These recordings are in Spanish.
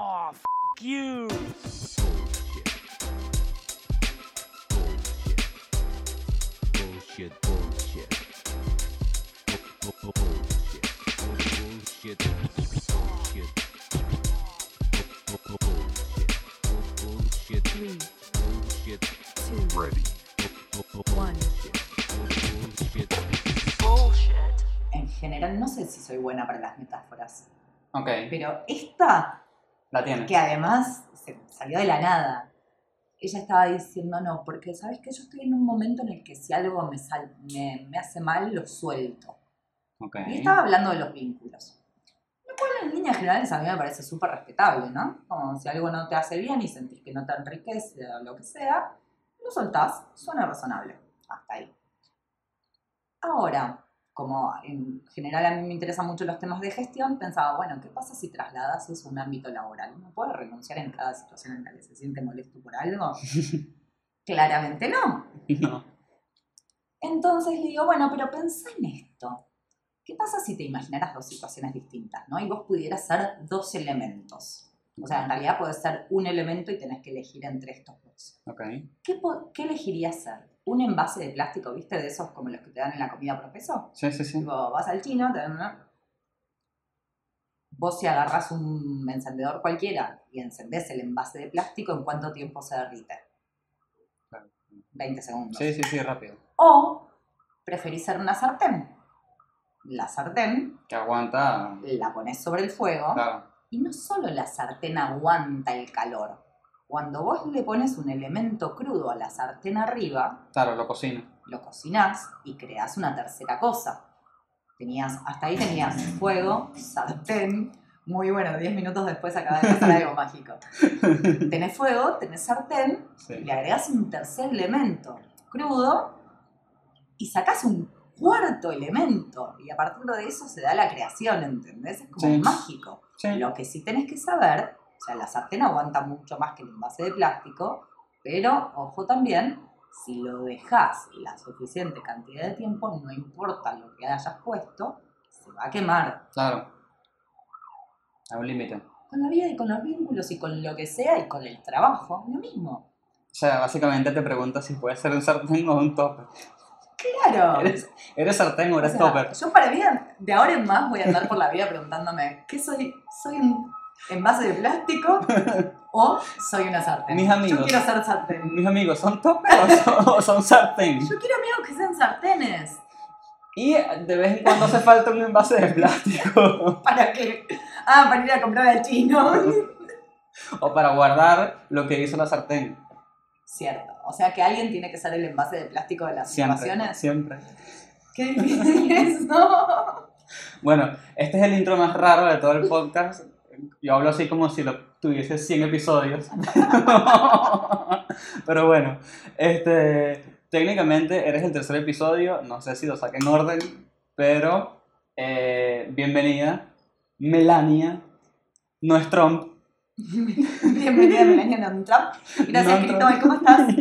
Oh, f you. Bullshit. Bullshit. Bu- bu- Bullshit. Bullshit. Bullshit. Bu- bu- Bullshit. Bu- Bullshit. Three, Bullshit. two, Ready. Bu- bu- one. Bullshit. Bullshit. En general, no sé si soy buena para las metáforas, Ok, pero esta, la que además se salió de la nada, ella estaba diciendo, no, porque sabes que yo estoy en un momento en el que si algo me, sal- me, me hace mal, lo suelto. Y estaba hablando de los vínculos. Lo cual en líneas generales a mí me parece súper respetable, ¿no? Como si algo no te hace bien y sentís que no te enriquece o lo que sea, lo soltás, suena razonable. Hasta ahí. Ahora, como en general a mí me interesan mucho los temas de gestión, pensaba, bueno, ¿qué pasa si trasladas eso a un ámbito laboral? ¿No puede renunciar en cada situación en la que se siente molesto por algo? Claramente no. No. Entonces le digo, bueno, pero pensá en esto. ¿Qué pasa si te imaginaras dos situaciones distintas, ¿no? Y vos pudieras ser dos elementos. O sea, en realidad puede ser un elemento y tenés que elegir entre estos dos. Ok. ¿Qué, qué elegirías ser? ¿Un envase de plástico, viste? De esos como los que te dan en la comida por peso. Sí, sí, sí. Tipo, vas al chino, te dan una... Vos si agarras un encendedor cualquiera y encendés el envase de plástico, ¿en cuánto tiempo se derrite? Claro. 20 segundos. Sí, sí, sí, rápido. O preferís ser una sartén. La sartén Que aguanta. la pones sobre el fuego Claro. y no solo la sartén aguanta el calor. Cuando vos le pones un elemento crudo a la sartén arriba, Claro, lo cocina. lo cocinás y creás una tercera cosa. Tenías, hasta ahí tenías fuego, sartén, muy bueno, 10 minutos después acaba de pasar algo mágico. Tenés fuego, tenés sartén, Sí. le agregas un tercer elemento crudo y sacás un cuarto elemento. Y a partir de eso se da la creación, ¿entendés? Es como Sí. mágico. Sí. Lo que sí tenés que saber, sea, la sartén aguanta mucho más que el envase de plástico, pero ojo también, si lo dejas la suficiente cantidad de tiempo, no importa lo que hayas puesto, se va a quemar. Claro. A un límite. Con la vida y con los vínculos y con lo que sea y con el trabajo, lo mismo. O sea, básicamente te preguntas si puedes ser un sartén o un topper. Claro. ¿Eres, eres sartén o O eres sea, topper? Yo para mí, de ahora en más, voy a andar por la vida preguntándome, ¿qué soy? ¿Soy un envase de plástico o soy una sartén? Mis amigos. Yo quiero ser sartén. Mis amigos, ¿son topper o son, sartén? Yo quiero amigos que sean sartenes. Y de vez en cuando hace falta un envase de plástico. ¿Para qué? Ah, para ir a comprar al chino. o para guardar lo que hizo la sartén. Cierto. O sea que alguien tiene que ser el envase de plástico de las Siempre. situaciones. Siempre. Qué difícil es, ¿no? Bueno, este es el intro más raro de todo el podcast. Yo hablo así como si lo tuviese 100 episodios. Pero bueno, este, técnicamente eres el tercer episodio. No sé si lo saqué en orden, pero eh, bienvenida, Melania. No es Trump. Bienvenida Melania Donald Trump. Gracias, No, Cristóbal, ¿cómo estás?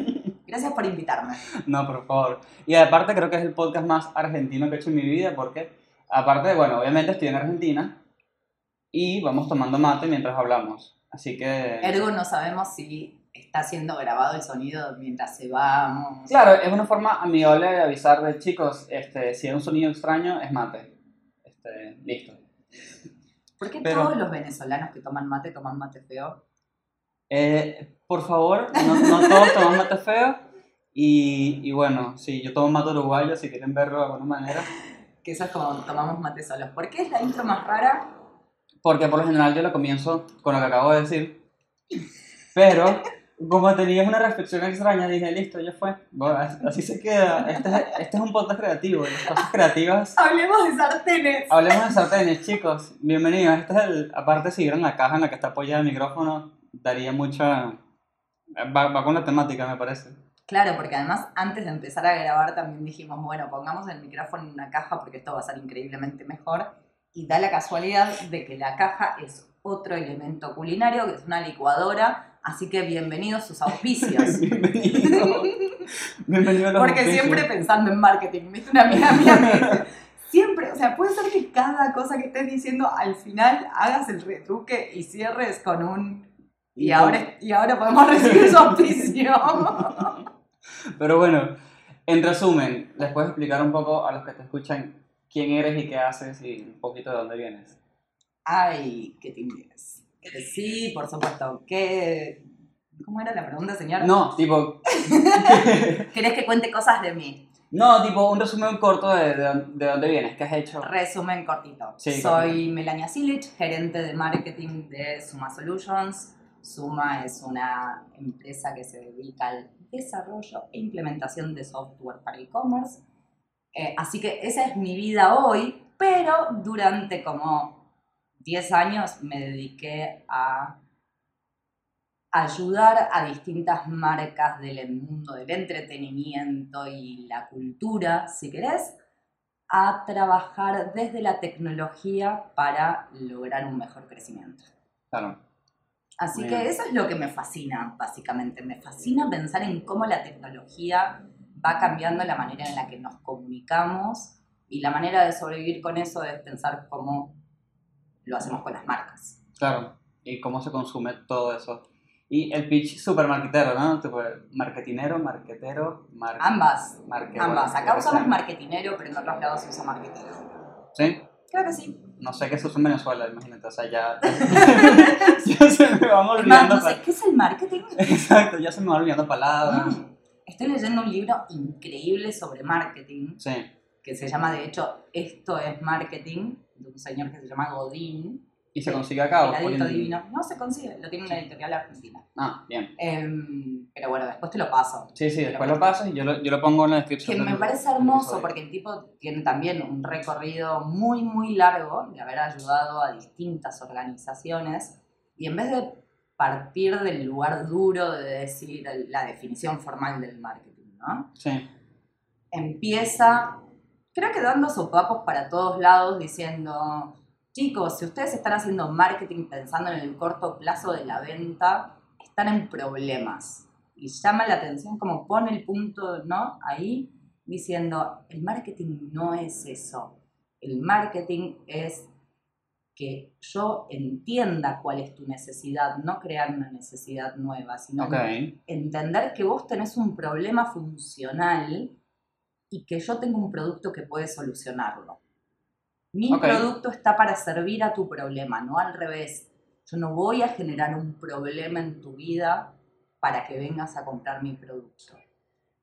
Gracias por invitarme. No, por favor. Y aparte creo que es el podcast más argentino que he hecho en mi vida porque, aparte, bueno, obviamente estoy en Argentina y vamos tomando mate mientras hablamos. Así que... Ergo no sabemos si está siendo grabado el sonido mientras se va. Claro, es una forma amigable de avisar de chicos, este, si hay un sonido extraño, es mate. Este, listo. ¿Por qué Pero- todos los venezolanos que toman mate toman mate feo? Eh, por favor, no, no todos toman mate feo. Y, y bueno, sí, yo tomo mate uruguayo, si quieren verlo de alguna manera. Que eso es como tomamos mate solos. ¿Por qué es la intro más rara? Porque por lo general yo lo comienzo con lo que acabo de decir. Pero como tenía una reflexión extraña, dije, listo, ya fue. Bueno, así se queda. Este es, este es un podcast creativo. Las cosas creativas. Hablemos de sartenes. Hablemos de sartenes, chicos. Bienvenidos. Este es el, aparte, si vieron la caja en la que está apoyada el micrófono, daría mucha... Va, va con la temática, me parece. Claro, porque además antes de empezar a grabar también dijimos, bueno, pongamos el micrófono en una caja porque esto va a ser increíblemente mejor. Y da la casualidad de que la caja es otro elemento culinario, que es una licuadora. Así que bienvenidos sus auspicios. Bienvenido. Bienvenido a los Porque auspicios. siempre pensando en marketing, ¿viste? Una amiga mía me dice, Siempre, o sea, puede ser que cada cosa que estés diciendo al final hagas el retruque y cierres con un... Y ahora, y ahora podemos recibir su auspicio. Pero bueno, en resumen, ¿les puedes explicar un poco a los que te escuchan quién eres y qué haces y un poquito de dónde vienes? Ay, qué. Eh, Sí, por supuesto. ¿Qué... ¿Cómo era la pregunta, señora? No, tipo, ¿Querés que cuente cosas de mí? no, tipo un resumen corto de, de, de dónde vienes, qué has hecho. Resumen cortito. Sí, Soy Melania Silich, gerente de marketing de Suma Solutions. Suma es una empresa que se dedica al desarrollo e implementación de software para e-commerce. Eh, así que esa es mi vida hoy, pero durante como 10 años me dediqué a ayudar a distintas marcas del mundo del entretenimiento y la cultura, si querés, a trabajar desde la tecnología para lograr un mejor crecimiento. Claro. Así que eso es lo que me fascina, básicamente. Me fascina pensar en cómo la tecnología va cambiando la manera en la que nos comunicamos y la manera de sobrevivir con eso es pensar cómo lo hacemos con las marcas. Claro, y cómo se consume todo eso. Y el pitch super marketero, ¿no? Tipo, marketinero, marketero, mar... Ambas, ambas. Acá usamos marketinero, pero en otros lados se usa marketero. ¿Sí? Creo que sí. No sé qué se usa en Venezuela, imagínate, o sea, ya... ya se me van Es más, olvidando... no sé, ¿qué es el marketing? Exacto, ya se me van olvidando palabras. Mm. Estoy leyendo un libro increíble sobre marketing Sí, que se llama, de hecho, Esto es Marketing, de un señor que se llama Godín. y se consigue acá. el adicto divino. No se consigue, lo tiene una editorial argentina. Ah, bien. Em, pero bueno, después te lo paso. Sí, sí, después lo pasas y yo lo, yo lo pongo en la Que descripción. me del- parece hermoso porque el tipo tiene también un recorrido muy, muy largo de haber ayudado a distintas organizaciones y en vez de partir del lugar duro de decir la definición formal del marketing, ¿no? Sí, empieza, creo que dando sopapos para todos lados, diciendo, chicos, si ustedes están haciendo marketing pensando en el corto plazo de la venta, están en problemas. Y llama la atención como pone el punto, ¿no? Ahí, diciendo, el marketing no es eso. El marketing es que yo entienda cuál es tu necesidad, no crear una necesidad nueva, sino ok. entender que vos tenés un problema funcional y que yo tengo un producto que puede solucionarlo. Mi Ok. producto está para servir a tu problema, no al revés. Yo no voy a generar un problema en tu vida para que vengas a comprar mi producto.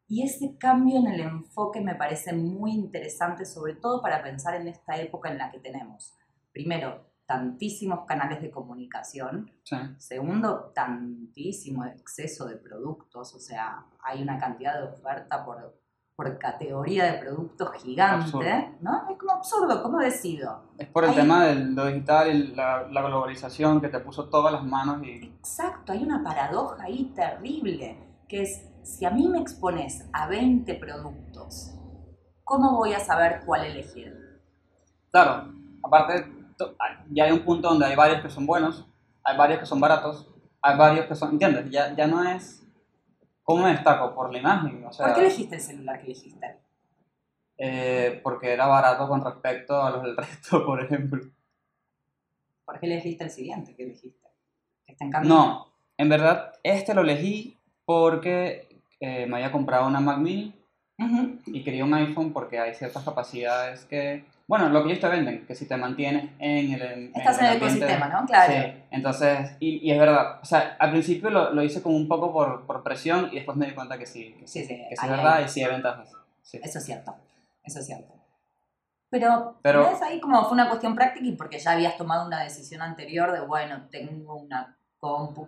Y ese cambio en el enfoque me parece muy interesante, sobre todo para pensar en esta época en la que tenemos. Primero, tantísimos canales de comunicación, Sí, Segundo, tantísimo exceso de productos, o sea, hay una cantidad de oferta por, por categoría de productos gigante, Absurdo. ¿no? Es como absurdo, ¿cómo decido? es por el Hay- tema de lo digital y la, la globalización que te puso todas las manos y... Exacto, hay una paradoja ahí terrible, que es, si a mí me expones a 20 productos, ¿cómo voy a saber cuál elegir? Claro, aparte, ya hay un punto donde hay varios que son buenos, hay varios que son baratos, hay varios que son... ¿Entiendes? Ya, ya no es... ¿Cómo me destaco? Por la imagen, o sea... ¿Por qué elegiste el celular que elegiste? eh, porque era barato con respecto a los del resto, por ejemplo. ¿Por qué elegiste el siguiente que elegiste? Que está en camino. No, en verdad, este lo elegí porque eh, me había comprado una Mac Mini Ujú. y quería un iPhone porque hay ciertas capacidades que, bueno, lo que ellos te venden, que si te mantienes en el, en Estás en el ambiente- ecosistema, ¿no? Claro. Sí, entonces, y, y es verdad, o sea, al principio lo, lo hice como un poco por, por presión y después me di cuenta que sí, que sí, Sí, sí, que sí es verdad hay- y sí hay ventajas. Eso es cierto, eso es cierto. Pero, Pero- ¿ves ahí como fue una cuestión práctica y porque ya habías tomado una decisión anterior de, bueno, tengo una compu,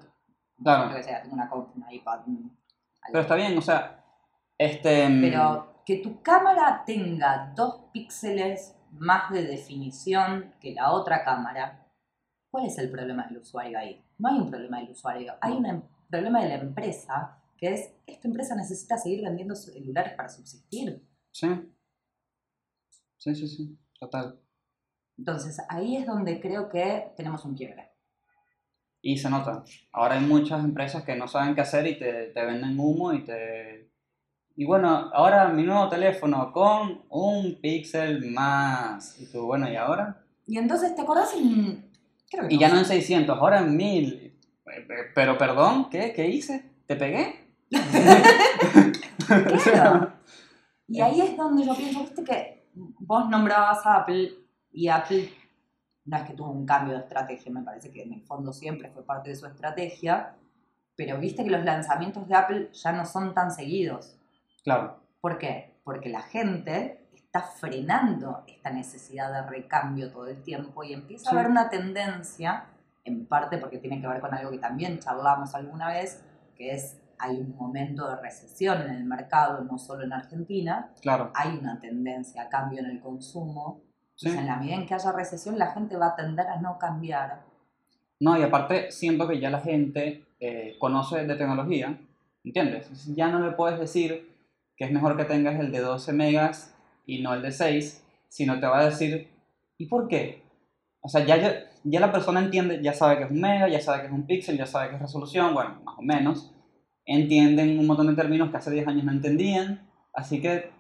Claro. lo que sea, tengo una compu, un iPad, Pero está bien, o sea, este... mm, Pero que tu cámara tenga dos píxeles más de definición que la otra cámara, ¿cuál es el problema del usuario ahí? No hay un problema del usuario, hay un em- problema de la empresa, que es, esta empresa necesita seguir vendiendo celulares para subsistir. Sí. Sí, sí, sí, total. Entonces, ahí es donde creo que tenemos un quiebre. Y se nota. Ahora hay muchas empresas que no saben qué hacer y te, te venden humo y te, Y bueno, ahora mi nuevo teléfono con un píxel más. Y tú, bueno, ¿y ahora? Y entonces, ¿te acordás en... Creo que Y ya no en 600, ahora en 1000. Pero perdón, ¿qué? ¿Qué hice? ¿Te pegué? Claro. Y ahí es donde yo pienso, viste que vos nombrabas a Apple y Apple no es que tuvo un cambio de estrategia, me parece que en el fondo siempre fue parte de su estrategia, pero viste que los lanzamientos de Apple ya no son tan seguidos. Claro, ¿Por qué? Porque la gente está frenando esta necesidad de recambio todo el tiempo y empieza Sí. a haber una tendencia, en parte porque tiene que ver con algo que también charlamos alguna vez, que es hay un momento de recesión en el mercado, no solo en Argentina, claro. hay una tendencia a cambio en el consumo. Sí. En la medida en que haya recesión, la gente va a tender a no cambiar. No, y aparte siento que ya la gente eh, conoce de tecnología, ¿entiendes? Ya no le puedes decir que es mejor que tengas el de 12 megas y no el de 6, sino te va a decir, ¿y por qué? O sea, ya, ya, ya la persona entiende, ya sabe que es un mega, ya sabe que es un píxel, ya sabe que es resolución, bueno, más o menos. Entienden un montón de términos que hace 10 años no entendían, así que,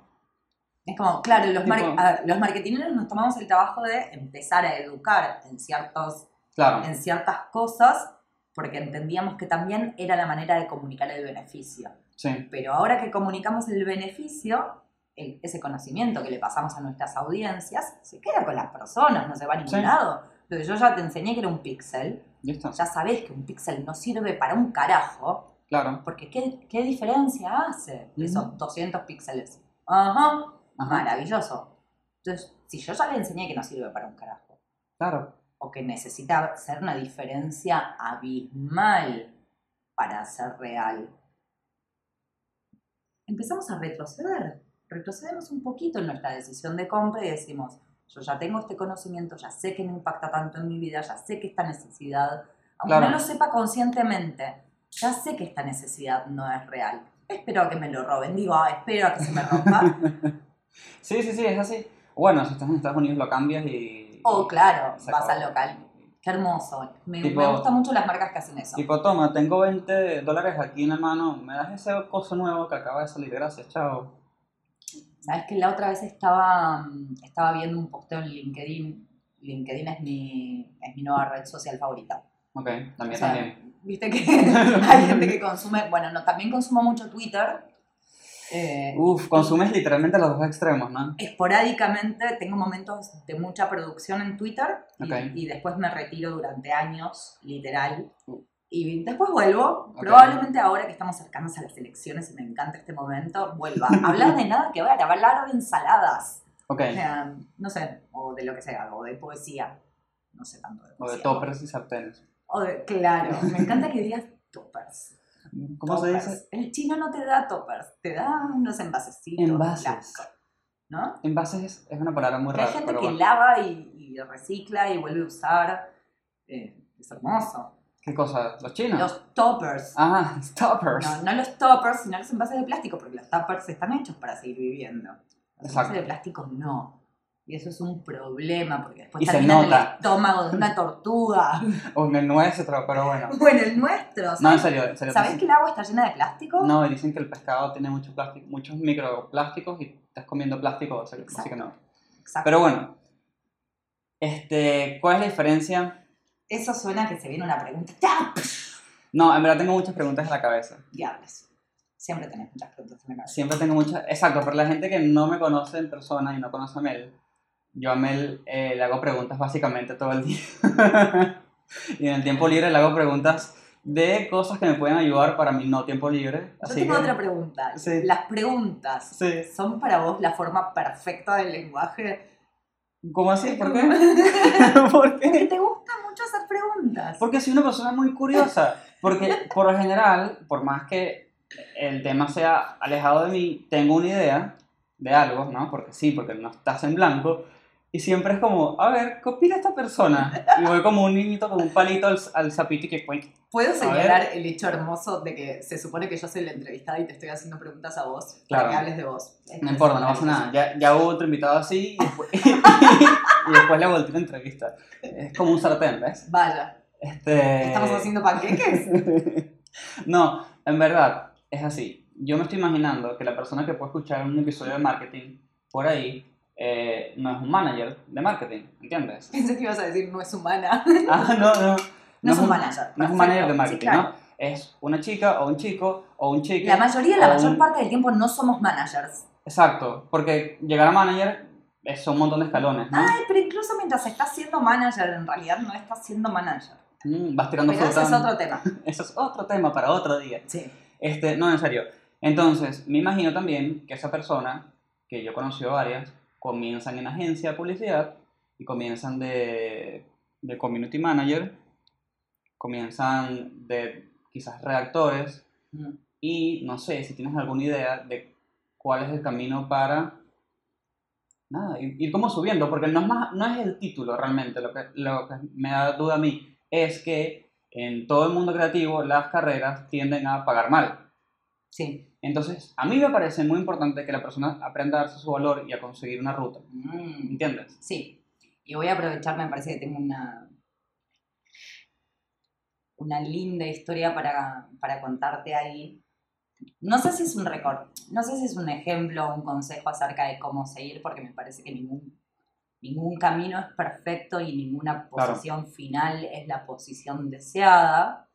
Es como, claro, los, Tipo- ver, los marketineros nos tomamos el trabajo de empezar a educar en, ciertos, claro, en ciertas cosas porque entendíamos que también era la manera de comunicar el beneficio. Sí, Pero ahora que comunicamos el beneficio, el- ese conocimiento que le pasamos a nuestras audiencias, se queda con las personas, no se va a ningún Sí. lado. Lo que yo ya te enseñé que era un píxel, ya sabés que un píxel no sirve para un carajo, claro, porque ¿qué, qué diferencia hace esos 200 píxeles? Ajá, Ajá. maravilloso. Entonces, si yo ya le enseñé que no sirve para un carajo, claro, o que necesita ser una diferencia abismal para ser real, empezamos a retroceder. Retrocedemos un poquito en nuestra decisión de compra y decimos, yo ya tengo este conocimiento, ya sé que me impacta tanto en mi vida, ya sé que esta necesidad, aunque Claro. no lo sepa conscientemente, ya sé que esta necesidad no es real. Espero a que me lo roben, digo, ah, espero a que se me rompa. Sí, sí, sí, es así. Bueno, si estás en Estados Unidos lo cambias y... oh, claro, vas al local. Qué hermoso. Me, Tipo- me gustan mucho las marcas que hacen eso. Tipo, toma, tengo 20 dólares aquí en la mano, me das ese coso nuevo que acaba de salir, gracias, chao. Sabes que la otra vez estaba, estaba viendo un posteo en LinkedIn. LinkedIn es mi, es mi nueva red social favorita. Ok, también, O sea, también. Viste que hay gente que consume, bueno, no, también consumo mucho Twitter. Eh, Uf, consumes literalmente los dos extremos, ¿no? esporádicamente tengo momentos de mucha producción en Twitter y, después me retiro durante años, literal. Uh. Y después vuelvo, probablemente ahora que estamos cercanos a las elecciones y me encanta este momento, vuelva hablar de nada que ver, a hablar de ensaladas. Ok, O sea, no sé, o de lo que sea, o de poesía. No sé tanto de o poesía. de toppers y sartenes. O de- claro, me encanta que digas toppers. ¿Cómo se Toppers. dice? El chino no te da toppers, te da unos envasecitos. Envases. ¿No? Envases es, una palabra muy Que hay rara, gente pero que bueno. lava y, y recicla y vuelve a usar. Eh, es hermoso. ¿Qué cosa? ¿Los chinos? Los toppers. Ah, toppers. No, no los toppers, sino los envases de plástico, porque los toppers están hechos para seguir viviendo. Los Exacto. envases de plástico no. Y eso es un problema, porque después Y se termina en el estómago de una tortuga. O en el nuestro, pero bueno. bueno, el nuestro. No, en serio, en serio. ¿Sabés que el agua está llena de plástico? No, y dicen que el pescado tiene mucho plástico, muchos microplásticos y estás comiendo plástico, o sea, Exacto. básicamente. Exacto. Pero bueno, este, ¿cuál es la diferencia? Eso suena que se viene una pregunta. ¡Ya! No, en verdad tengo muchas preguntas en la cabeza. Diablos. Siempre tenés muchas preguntas en la cabeza. Siempre tengo muchas... Exacto, para la gente que no me conoce en persona y no conoce a Mel, yo a Mel eh, le hago preguntas básicamente todo el día. y en el tiempo libre le hago preguntas de cosas que me pueden ayudar para mi no tiempo libre. Yo Así tengo que- otra pregunta. Sí. Las preguntas Sí. son para vos la forma perfecta del lenguaje. ¿Cómo así? ¿Por qué? ¿Por qué? Porque te gusta mucho hacer preguntas. Porque soy una persona muy curiosa. Porque por lo general, por más que el tema sea alejado de mí, tengo una idea de algo, ¿no? Porque sí, porque no estás en blanco. Y siempre es como, a ver, ¿qué opina esta persona? Y voy como un niñito con un palito al, al zapito y que pues, ¿Puedo señalar el hecho hermoso de que se supone que yo soy la entrevistada y te estoy haciendo preguntas a vos Claro. para que hables de vos? No importa, no pasa nada. Ya, ya hubo otro invitado así y después, y después le volteé la entrevista. Es como un sartén, ¿ves? Vaya, Este... ¿estamos haciendo panqueques? no, en verdad, es así. yo me estoy imaginando que la persona que puede escuchar un episodio de marketing por ahí eh, no es un manager de marketing, ¿entiendes? Pensé que ibas a decir no es humana. Ah, no, no. No es un manager. No es un manager de Sí, marketing, claro. ¿no? Es una chica o un chico o un chico. La mayoría, la mayor un- parte del tiempo no somos managers. Exacto, porque llegar a manager es un montón de escalones, ¿no? Ay, pero incluso mientras estás siendo manager, en realidad no estás siendo manager. Mm, vas tirando Pero ese fruta. es otro tema. Eso es otro tema para otro día. Sí. Este, no, en serio. Entonces, me imagino también que esa persona, que yo he conocido varias, comienzan en agencia de publicidad y comienzan de, de community manager, comienzan de quizás redactores Mm. y no sé si tienes alguna idea de cuál es el camino para nada, ir, ir como subiendo, porque no es, más, no es el título realmente lo que, lo que me da duda a mí, es que en todo el mundo creativo las carreras tienden a pagar mal. Sí. Entonces, a mí me parece muy importante que la persona aprenda a darse su valor y a conseguir una ruta. Mm. ¿Entiendes? Sí. Y voy a aprovechar, me parece que tengo una, una linda historia para, para contarte ahí. No sé si es un récord, no sé si es un ejemplo o un consejo acerca de cómo seguir, porque me parece que ningún, ningún camino es perfecto y ninguna Claro. posición final es la posición deseada.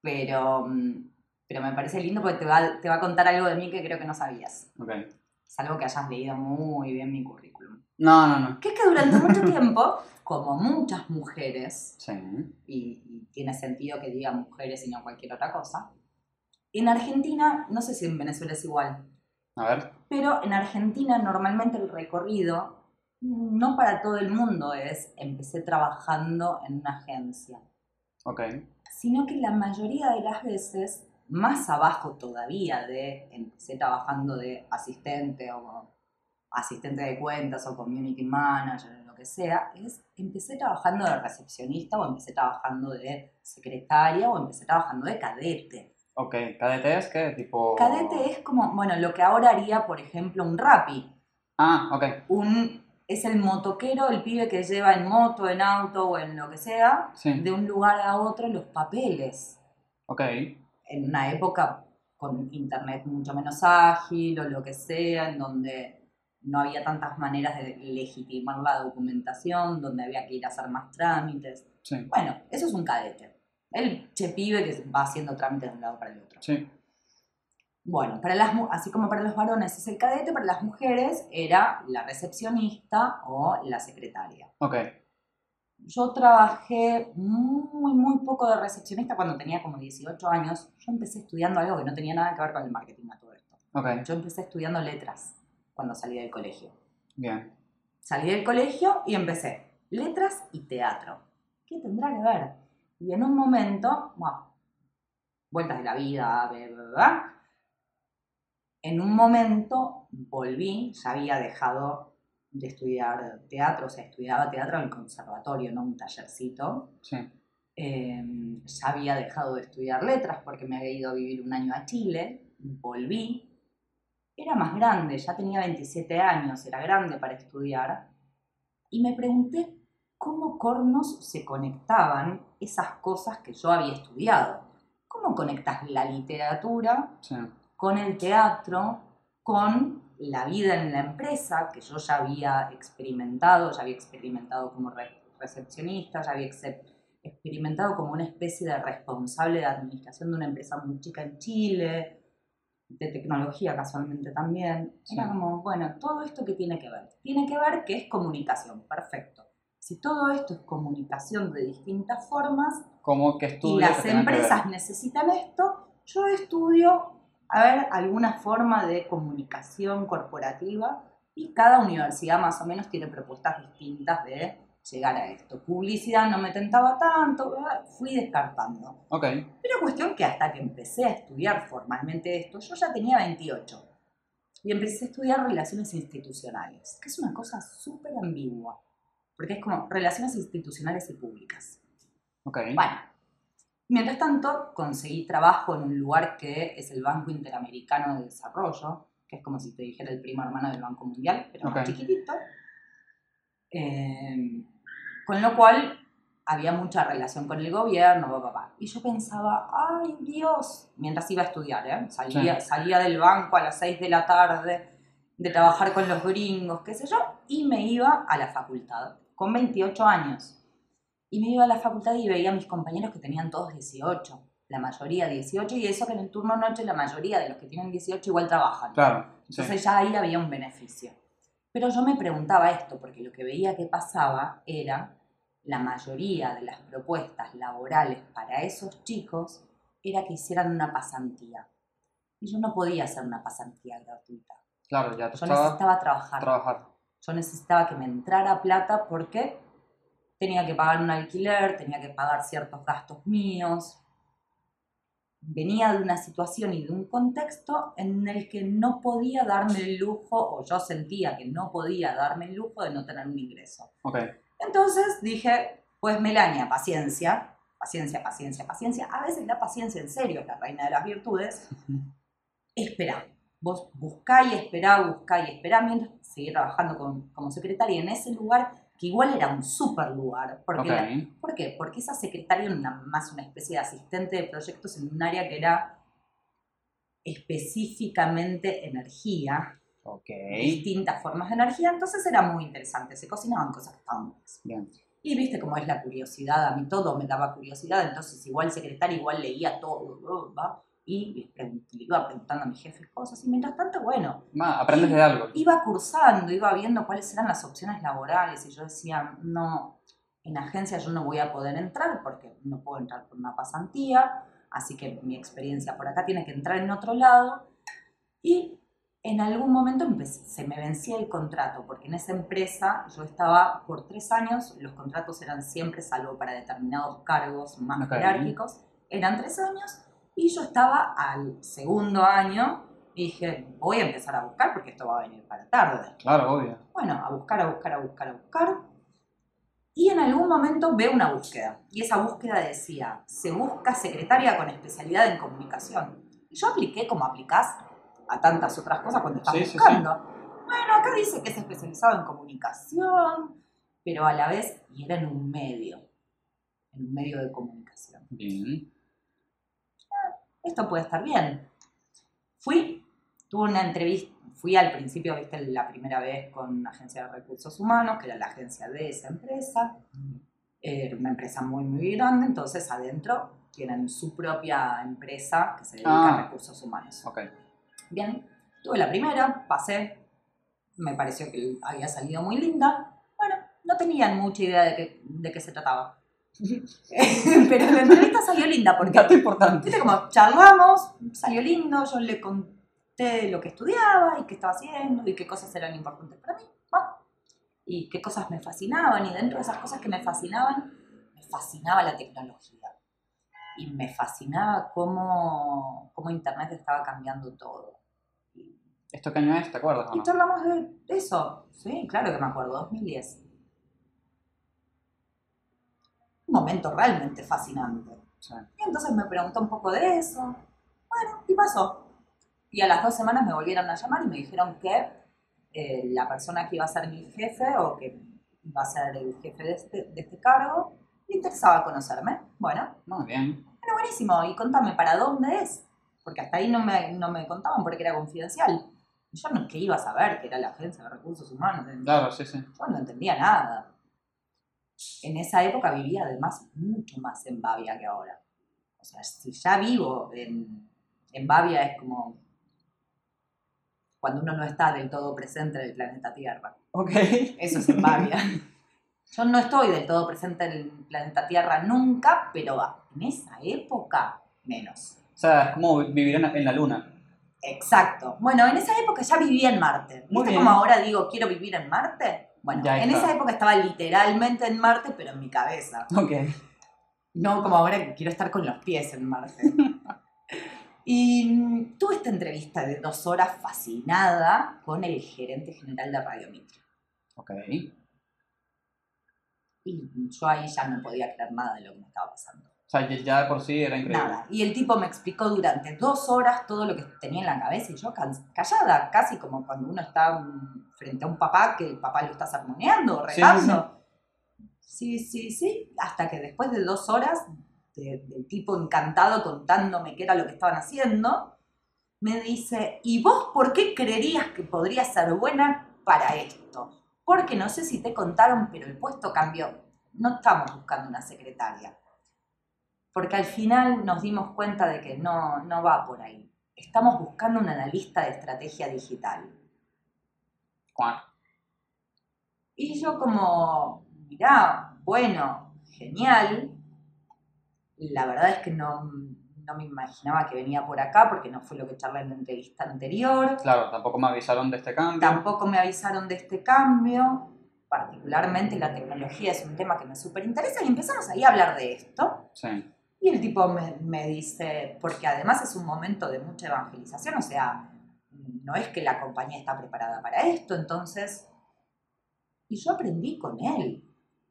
Pero, mm, pero me parece lindo porque te va, te va a contar algo de mí que creo que no sabías. Ok. Salvo que hayas leído muy bien mi currículum. No, no, no. Que es que durante mucho tiempo, como muchas mujeres, Sí. y, y tiene sentido que diga mujeres y no cualquier otra cosa, en Argentina, no sé si en Venezuela es igual, A ver. pero en Argentina normalmente el recorrido, no para todo el mundo es, empecé trabajando en una agencia, Ok. sino que la mayoría de las veces, más abajo todavía de empecé trabajando de asistente o asistente de cuentas o community manager o lo que sea, es empecé trabajando de recepcionista o empecé trabajando de secretaria o empecé trabajando de cadete. Ok. ¿Cadete es qué? Tipo... Cadete es como, bueno, lo que ahora haría, por ejemplo, un Rappi. Ah, ok. Un, es el motoquero, el pibe que lleva en moto, en auto o en lo que sea, Sí. de un lugar a otro los papeles. Ok. En una época con internet mucho menos ágil o lo que sea, en donde no había tantas maneras de legitimar la documentación, donde había que ir a hacer más trámites. Sí. Bueno, eso es un cadete. El che pibe que va haciendo trámites de un lado para el otro. Sí. Bueno, para las, así como para los varones es el cadete, para las mujeres era la recepcionista o la secretaria. Ok. Yo trabajé muy, muy poco de recepcionista cuando tenía como 18 años. Yo empecé estudiando algo que no tenía nada que ver con el marketing a todo esto. Ok. Yo empecé estudiando letras cuando salí del colegio. Bien. Salí del colegio y empecé letras y teatro. ¿Qué tendrá que ver? Y en un momento, bueno, vueltas de la vida, bla, en un momento volví, ya había dejado de estudiar teatro, o sea, estudiaba teatro en el conservatorio, no un tallercito. Sí. Eh, ya había dejado de estudiar letras porque me había ido a vivir un año a Chile, volví. Era más grande, ya tenía 27 años, era grande para estudiar. Y me pregunté cómo cornos se conectaban esas cosas que yo había estudiado. ¿Cómo conectas la literatura Sí. con el teatro, con la vida en la empresa, que yo ya había experimentado, ya había experimentado como re- recepcionista, ya había ex- experimentado como una especie de responsable de administración de una empresa muy chica en Chile, de tecnología casualmente también. Era Sí. como, bueno, todo esto que tiene que ver. Tiene que ver que es comunicación, perfecto. Si todo esto es comunicación de distintas formas, ¿Cómo que y las que que empresas necesitan esto, yo estudio a ver alguna forma de comunicación corporativa y cada universidad más o menos tiene propuestas distintas de llegar a esto. Publicidad no me tentaba tanto, ¿verdad? fui descartando. Ok. Pero cuestión que hasta que empecé a estudiar formalmente esto, yo ya tenía 28 y empecé a estudiar relaciones institucionales, que es una cosa súper ambigua, porque es como relaciones institucionales y públicas. Ok. Bueno, mientras tanto conseguí trabajo en un lugar que es el Banco Interamericano de Desarrollo, que es como si te dijera el primo hermano del Banco Mundial, pero más Ok. chiquitito. Eh, con lo cual había mucha relación con el gobierno, papá, papá. Y yo pensaba, ay Dios, mientras iba a estudiar, ¿eh? salía, salía del banco a las 6 de la tarde, de trabajar con los gringos, qué sé yo, y me iba a la facultad, con 28 años. Y me iba a la facultad y veía a mis compañeros que tenían todos 18, la mayoría 18, y eso que en el turno noche la mayoría de los que tienen 18 igual trabajan. Claro. sí. Entonces ya ahí había un beneficio. Pero yo me preguntaba esto, porque lo que veía que pasaba era la mayoría de las propuestas laborales para esos chicos era que hicieran una pasantía. Y yo no podía hacer una pasantía gratuita. Claro, ya tú Yo necesitaba trabajar. trabajar. Yo necesitaba que me entrara plata porque tenía que pagar un alquiler, tenía que pagar ciertos gastos míos. Venía de una situación y de un contexto en el que no podía darme el lujo, o yo sentía que no podía darme el lujo de no tener un ingreso. Entonces dije, pues Melania, paciencia, paciencia, paciencia, paciencia. A veces la paciencia en serio es la reina de las virtudes. Espera, vos buscá y esperá, buscá y esperá mientras seguí trabajando con- como secretaria en ese lugar, que igual era un super lugar. Porque Ok. la- ¿Por qué? Porque esa secretaria era una- más una especie de asistente de proyectos en un área que era específicamente energía, Ok. distintas formas de energía, entonces era muy interesante, se cocinaban cosas que estaban buenas. Bien. Y viste cómo es la curiosidad, a mí todo me daba curiosidad, entonces igual secretaria, igual leía todo, ¿va? Y le iba preguntando a mi jefe cosas, y mientras tanto, bueno, Ma, aprendes de algo. iba cursando, iba viendo cuáles eran las opciones laborales, y yo decía, no, en agencia yo no voy a poder entrar porque no puedo entrar por una pasantía, así que mi experiencia por acá tiene que entrar en otro lado, y en algún momento empecé- se me vencía el contrato, porque en esa empresa yo estaba por tres años, los contratos eran siempre, salvo para determinados cargos más Ok. jerárquicos, eran tres años, y yo estaba al segundo año y dije, voy a empezar a buscar porque esto va a venir para tarde. Claro, obvio. Bueno, a buscar, a buscar, a buscar, a buscar. Y en algún momento veo una búsqueda. Y esa búsqueda decía, se busca secretaria con especialidad en comunicación. Y yo apliqué como aplicás a tantas otras cosas cuando estás Sí, sí, sí. buscando. Bueno, acá dice que es especializado en comunicación, pero a la vez, y era en un medio, en un medio de comunicación Bien. Esto puede estar bien. Fui, tuve una entrevista, fui al principio, viste, la primera vez con una agencia de recursos humanos, que era la agencia de esa empresa, era una empresa muy, muy grande, entonces adentro tienen su propia empresa que se dedica Ah. a recursos humanos. Ok. Bien, tuve la primera, pasé, me pareció que había salido muy linda. Bueno, no tenían mucha idea de, qué- de qué se trataba. Pero la entrevista salió linda porque Dato importante. Viste, como charlamos, salió lindo, yo le conté lo que estudiaba y qué estaba haciendo y qué cosas eran importantes para mí, ¿va? y qué cosas me fascinaban, y dentro de esas cosas que me fascinaban, me fascinaba la tecnología. Y me fascinaba cómo, cómo Internet estaba cambiando todo. ¿Esto qué año es? ¿Te acuerdas o y no? charlamos de eso, sí, claro que me acuerdo, 2010. Un momento realmente fascinante. Sí. Y entonces me preguntó un poco de eso. Bueno, y pasó. Y a las dos semanas me volvieron a llamar y me dijeron que eh, la persona que iba a ser mi jefe o que iba a ser el jefe de este, de este cargo le interesaba conocerme. Bueno, Muy bien. bueno, buenísimo. Y contame, ¿para dónde es? Porque hasta ahí no me, no me contaban porque era confidencial. Yo no que iba a saber que era la agencia de recursos humanos. Claro, sí, sí. Yo no entendía nada. En esa época vivía además mucho más en Bavia que ahora. O sea, si ya vivo en, en Bavia es como cuando uno no está del todo presente en el planeta Tierra. Ok. Eso es en Bavia. Yo no estoy del todo presente en el planeta Tierra nunca, pero en esa época menos. O sea, es como vivir en la, luna. Exacto. Bueno, en esa época ya vivía en Marte. Muy ¿Viste bien. como ahora digo, quiero vivir en Marte? Bueno, Ya en está. esa época estaba literalmente en Marte, pero en mi cabeza. Ok. No como ahora que quiero estar con los pies en Marte. y mm, tuve esta entrevista de dos horas fascinada con el gerente general de Radio Mitre. Ok. Y yo ahí ya no podía creer nada de lo que me estaba pasando. Sea, ya- de por sí era increíble. Nada. Y el tipo me explicó durante dos horas todo lo que tenía en la cabeza y yo callada, casi como cuando uno está mm, frente a un papá que el papá lo está sermoneando, Sí, sí, rezando. sí, sí, sí, hasta que después de dos horas de- del tipo encantado contándome qué era lo que estaban haciendo, me dice, ¿y vos por qué creerías que podría ser buena para esto? Porque no sé si te contaron, pero el puesto cambió. No estamos buscando una secretaria. Porque al final nos dimos cuenta de que no, no va por ahí. Estamos buscando un analista de estrategia digital. Juan. Y yo como, mirá, bueno, genial. La verdad es que no, no me imaginaba que venía por acá porque no fue lo que charlé en la entrevista anterior. Claro, tampoco me avisaron de este cambio. Tampoco me avisaron de este cambio. Particularmente la tecnología es un tema que me súper interesa y empezamos ahí a hablar de esto. Sí, Y el tipo me, me dice, porque además es un momento de mucha evangelización, o sea, no es que la compañía está preparada para esto, entonces... Y yo aprendí con él.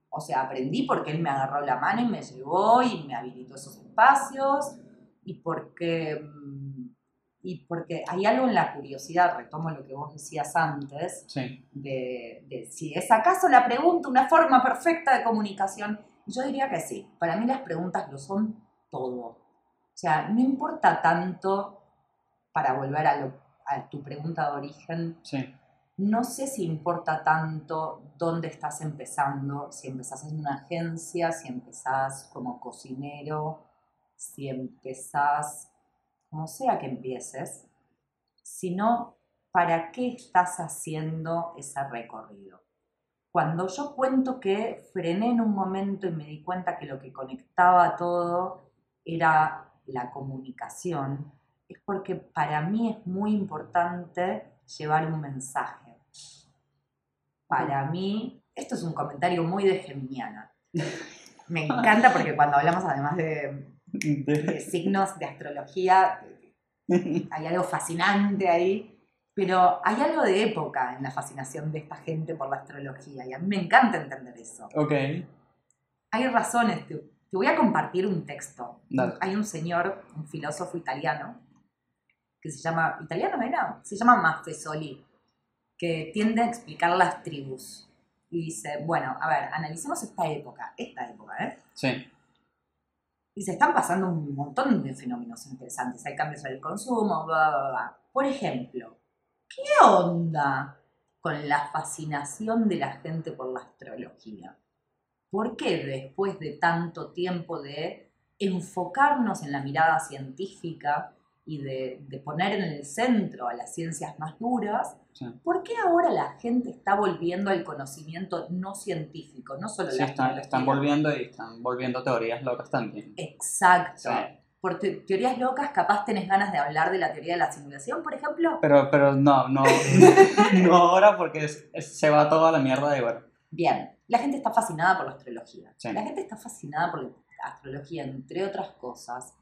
O sea, aprendí porque él me agarró la mano y me llevó y me habilitó esos espacios y porque, mm, y porque hay algo en la curiosidad, retomo lo que vos decías antes, sí, de, de si es acaso la pregunta una forma perfecta de comunicación. Yo diría que sí. Para mí las preguntas lo son todo. O sea, no importa tanto, para volver a, lo- a tu pregunta de origen, sí. no sé si importa tanto dónde estás empezando, si empezás en una agencia, si empezás como cocinero, si empezás, como sea que empieces, sino para qué estás haciendo ese recorrido. Cuando yo cuento que frené en un momento y me di cuenta que lo que conectaba todo era la comunicación, es porque para mí es muy importante llevar un mensaje. Para mí, esto es un comentario muy de Geminiana. Me encanta porque cuando hablamos además de, de signos de astrología, hay algo fascinante ahí, pero hay algo de época en la fascinación de esta gente por la astrología y a mí me encanta entender eso. ok, Hay razones, te, voy a compartir un texto. Dale. Hay un señor, un filósofo italiano, que se llama, ¿italiano era? Se llama Maffesoli, que tiende a explicar las tribus. Y dice, bueno, a ver, analicemos esta época, esta época, ¿eh? sí, Y se están pasando un montón de fenómenos interesantes. Hay cambios en el consumo, bla, bla, bla. Por ejemplo, ¿qué onda con la fascinación de la gente por la astrología? ¿Por qué después de tanto tiempo de enfocarnos en la mirada científica y de, de poner en el centro a las ciencias más duras, sí. ¿por qué ahora la gente está volviendo al conocimiento no científico, no solo Sí, la están, están volviendo y están volviendo teorías locas también. Exacto. Sí. Por te- teorías locas, capaz tenés ganas de hablar de la teoría de la simulación, por ejemplo. Pero, pero no, no, no ahora porque es- es- se va toda la mierda de igual. Bien, la gente está fascinada por la astrología. Sí. La gente está fascinada por la astrología, entre otras cosas,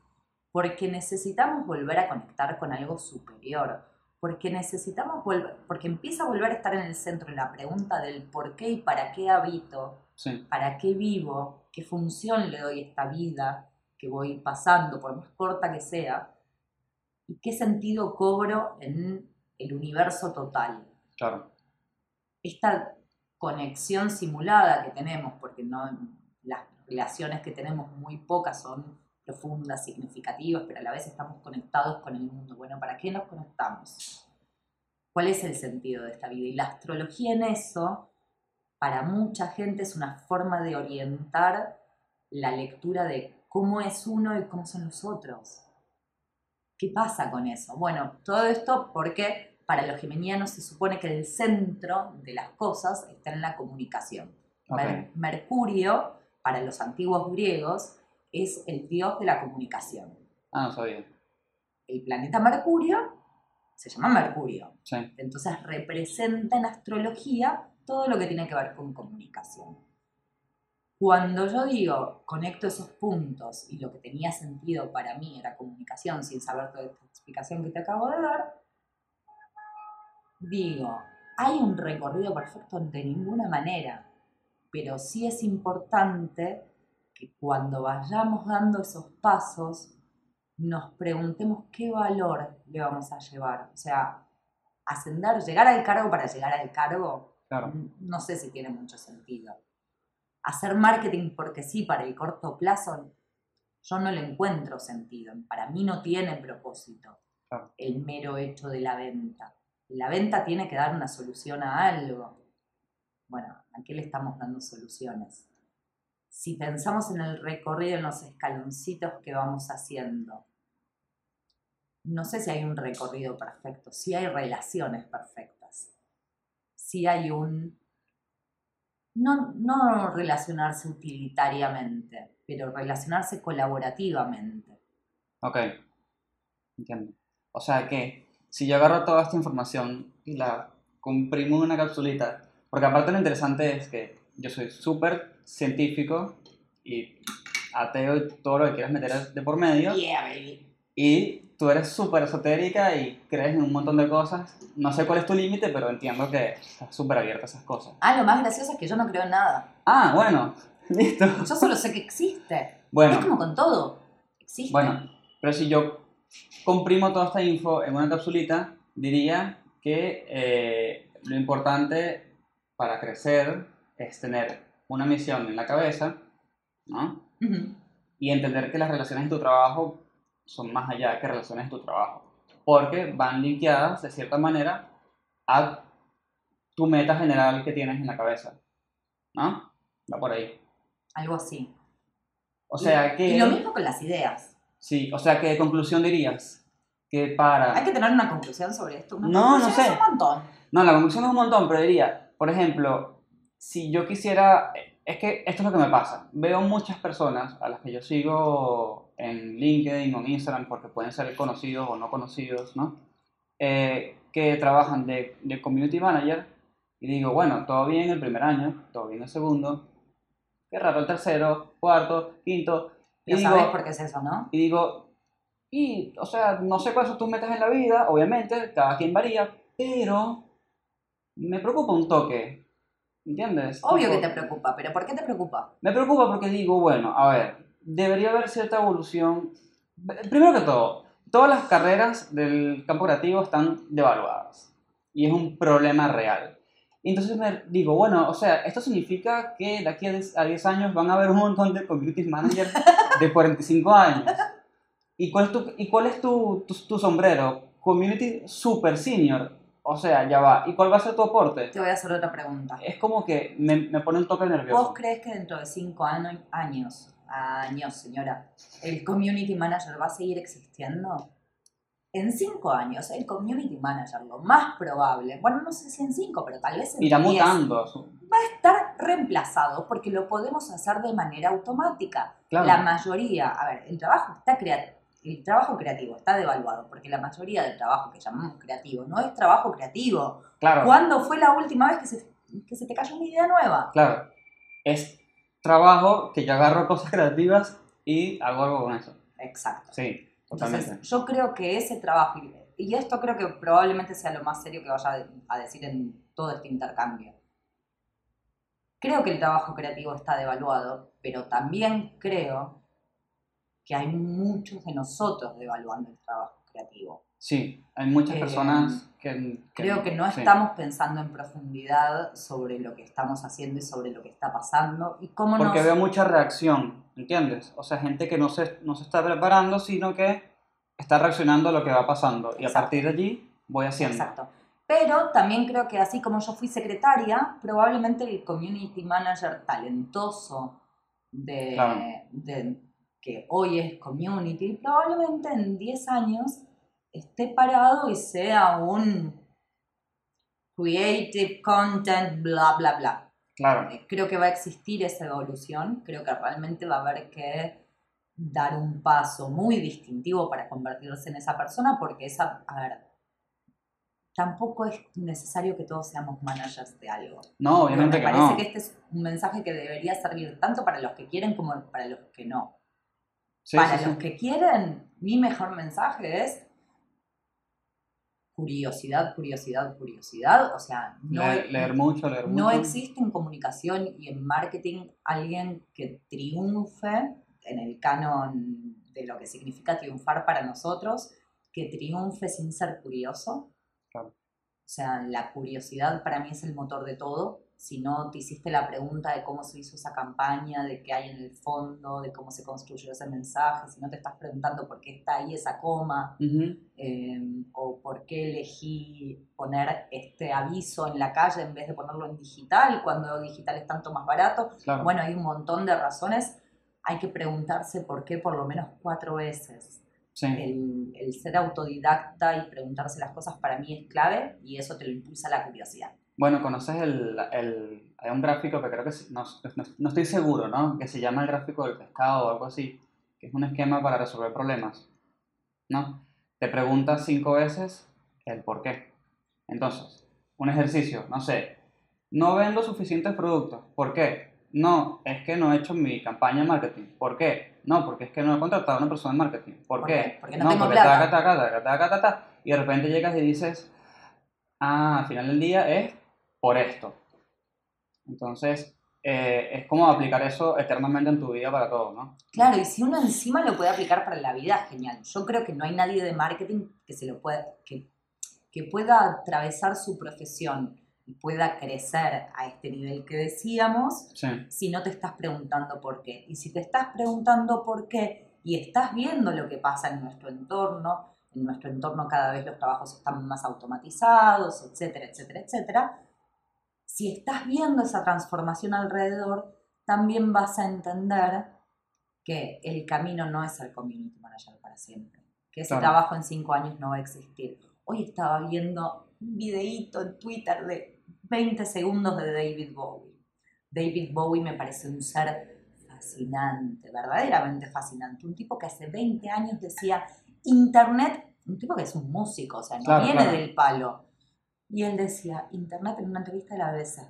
porque necesitamos volver a conectar con algo superior. Porque necesitamos volver, porque empieza a volver a estar en el centro la pregunta del por qué y para qué habito, Sí, para qué vivo, qué función le doy a esta vida que voy pasando, por más corta que sea, y qué sentido cobro en el universo total. claro. Esta conexión simulada que tenemos, porque no, las relaciones que tenemos muy pocas son profundas, significativas, pero a la vez estamos conectados con el mundo. Bueno, ¿para qué nos conectamos? ¿Cuál es el sentido de esta vida? Y la astrología en eso para mucha gente es una forma de orientar la lectura de cómo es uno y cómo son los otros. ¿Qué pasa con eso? Bueno, todo esto porque para los geminianos se supone que el centro de las cosas está en la comunicación. Mercurio, para los antiguos griegos, es el dios de la comunicación. Ah, no sabía. El planeta Mercurio se llama Mercurio. Sí, Entonces representa en astrología todo lo que tiene que ver con comunicación. Cuando yo digo conecto esos puntos y lo que tenía sentido para mí era comunicación sin saber toda esta explicación que te acabo de dar, digo, hay un recorrido perfecto de ninguna manera, pero sí es importante que cuando vayamos dando esos pasos nos preguntemos qué valor le vamos a llevar. O sea, ascender, llegar al cargo para llegar al cargo, claro. no sé si tiene mucho sentido. hacer marketing porque sí, para el corto plazo, yo no le encuentro sentido. Para mí no tiene propósito Claro. el mero hecho de la venta. La venta tiene que dar una solución a algo. Bueno, ¿a qué le estamos dando soluciones? Si pensamos en el recorrido, en los escaloncitos que vamos haciendo, no sé si hay un recorrido perfecto, si hay relaciones perfectas, si hay un... No, no relacionarse utilitariamente, pero relacionarse colaborativamente. Ok, entiendo. O sea que si yo agarro toda esta información y la comprimo en una capsulita, porque aparte lo interesante es que yo soy súper científico y ateo y todo lo que quieras meter de por medio, Yeah, baby. y tú eres súper esotérica y crees en un montón de cosas. No sé cuál es tu límite, pero entiendo que estás súper abierta a esas cosas. Ah, lo más gracioso es que yo no creo en nada. Ah, bueno, listo. Yo solo sé que existe. Bueno. Es como con todo. Existe. Bueno, pero si yo comprimo toda esta info en una capsulita, diría que eh, lo importante para crecer es tener una misión en la cabeza, ¿no? Y entender que las relaciones en tu trabajo son más allá que relaciones en tu trabajo, porque van linkeadas de cierta manera a tu meta general que tienes en la cabeza, ¿no? Va por ahí. Algo así. O sea Y- que... Y lo mismo con las ideas. Sí, o sea de conclusión dirías que para... Hay que tener una conclusión sobre esto. Una No, no sé. es un montón. No, la conclusión es un montón, pero diría, por ejemplo, si yo quisiera, es que esto es lo que me pasa, veo muchas personas a las que yo sigo en LinkedIn o en Instagram, porque pueden ser conocidos o no conocidos, ¿no? Eh, que trabajan de, de community manager y digo, bueno, todo bien el primer año, todo bien el segundo, qué raro el tercero, cuarto, quinto, y digo, sabes por qué es eso, ¿no? y digo, y, o sea, no sé cuáles son tus metas en la vida, obviamente, cada quien varía, pero me preocupa un toque, ¿entiendes? Obvio que te preocupa, pero ¿por qué te preocupa? Me preocupa porque digo, bueno, a ver, debería haber cierta evolución. Primero que todo, todas las carreras del campo creativo están devaluadas, y es un problema real. Y entonces me digo, bueno, o sea, esto significa que de aquí a 10 a 10 años van a haber un montón de community managers de 45 años. ¿Y cuál es tu, y cuál es tu, tu, tu sombrero? Community super senior. O sea, ya va. ¿Y cuál va a ser tu aporte? Te voy a hacer otra pregunta. Es como que me, me pone un toque nervioso. ¿Vos crees que dentro de cinco ano- años, años, señora, el community manager va a seguir existiendo? En cinco años, el community manager, lo más probable, bueno, no sé si en cinco, pero tal vez en Irá diez, mutando. va a estar reemplazado porque lo podemos hacer de manera automática. Claro. La mayoría, a ver, el trabajo está crea- el trabajo creativo está devaluado porque la mayoría del trabajo que llamamos creativo no es trabajo creativo. Claro. ¿Cuándo fue la última vez que se, que se te cayó una idea nueva? Claro. Es trabajo que yo agarro cosas creativas y hago algo con eso. Exacto. Sí, totalmente. Entonces, yo creo que ese trabajo, y- esto creo que probablemente sea lo más serio que vaya a decir en todo este intercambio. Creo que el trabajo creativo está devaluado, pero también creo que hay muchos de nosotros devaluando el trabajo creativo. Sí, hay muchas Eh, personas que... Creo que no sí. estamos pensando en profundidad sobre lo que estamos haciendo y sobre lo que está pasando y cómo Porque nos... veo mucha reacción, ¿entiendes? O sea, gente que no se, no se está preparando, sino que está reaccionando a lo que va pasando. Y a Exacto. partir de allí voy haciendo. Exacto. Pero también creo que así como yo fui secretaria, probablemente el community manager talentoso de, Claro. de- que hoy es community, probablemente en 10 años esté parado y sea un creative content, bla, bla, bla. Claro, Eh, Creo que va a existir esa evolución, creo que realmente va a haber que dar un paso muy distintivo para convertirse en esa persona, porque esa, a ver, tampoco es necesario que todos seamos managers de algo. no, obviamente Me que parece no. que este es un mensaje que debería servir tanto para los que quieren como para los que no. Sí, para sí, los sí. que quieren, mi mejor mensaje es curiosidad, curiosidad, curiosidad. O sea, no, leer, leer mucho, leer mucho. no existe en comunicación y en marketing alguien que triunfe en el canon de lo que significa triunfar para nosotros, que triunfe sin ser curioso. Claro. O sea, la curiosidad para mí es el motor de todo. Si no te hiciste la pregunta de cómo se hizo esa campaña, de qué hay en el fondo, de cómo se construyó ese mensaje, si no te estás preguntando por qué está ahí esa coma, eh, o por qué elegí poner este aviso en la calle en vez de ponerlo en digital, cuando digital es tanto más barato. Claro. Bueno, hay un montón de razones. Hay que preguntarse por qué por lo menos cuatro veces. sí. El, el ser autodidacta y preguntarse las cosas para mí es clave y eso te lo impulsa la curiosidad. Bueno, conoces el, el- Hay un gráfico que creo que... No, no, no estoy seguro, ¿no? Que se llama el gráfico del pescado o algo así. Que es un esquema para resolver problemas. ¿No? Te preguntas cinco veces el por qué. Entonces, un ejercicio, no sé. No vendo suficientes productos. ¿Por qué? No, es que no he hecho mi campaña de marketing. ¿Por qué? No, porque es que no he contratado a una persona de marketing. ¿Por, ¿Por qué? Porque no tengo porque plata. taca, taca, taca. Y de repente llegas y dices, ah, al final del día es por esto. Entonces, eh, es como aplicar eso eternamente en tu vida para todo, ¿no? Claro, y si uno encima lo puede aplicar para la vida, genial. Yo creo que no hay nadie de marketing que se lo pueda, que, que pueda atravesar su profesión y pueda crecer a este nivel que decíamos Sí, si no te estás preguntando por qué. Y si te estás preguntando por qué y estás viendo lo que pasa en nuestro entorno, en nuestro entorno cada vez los trabajos están más automatizados, etcétera, etcétera, etcétera, si estás viendo esa transformación alrededor, también vas a entender que el camino no es ser community manager para siempre, que ese Claro. trabajo en cinco años no va a existir. Hoy estaba viendo un videíto en Twitter de 20 segundos de David Bowie. David Bowie me parece un ser fascinante, verdaderamente fascinante. Un tipo que hace 20 años decía, Internet, un tipo que es un músico, o sea, no Claro, viene claro. del palo. Y él decía, Internet en una entrevista de la BBC,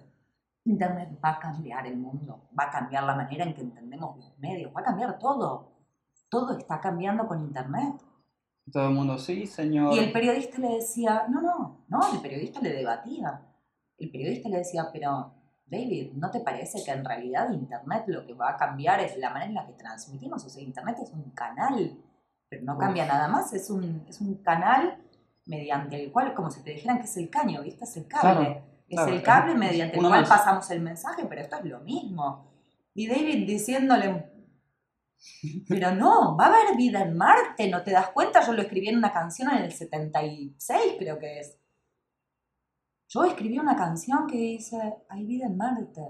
Internet va a cambiar el mundo, va a cambiar la manera en que entendemos los medios, va a cambiar todo. Todo está cambiando con Internet. todo el mundo, sí, señor. Y el periodista le decía, no, no, no, el periodista le debatía. El periodista le decía, pero David, ¿no te parece que en realidad Internet lo que va a cambiar es la manera en la que transmitimos? O sea, Internet es un canal, pero no Uf. cambia nada más, es un, es un canal mediante el cual, como si te dijeran que es el caño, ¿viste? Es el cable. Claro, es claro, el cable es mediante el cual más. pasamos el mensaje, pero esto es lo mismo. Y David diciéndole, pero no, va a haber vida en Marte, ¿no te das cuenta? Yo lo escribí en una canción en el 76, creo que es. Yo escribí una canción que dice, hay vida en Marte.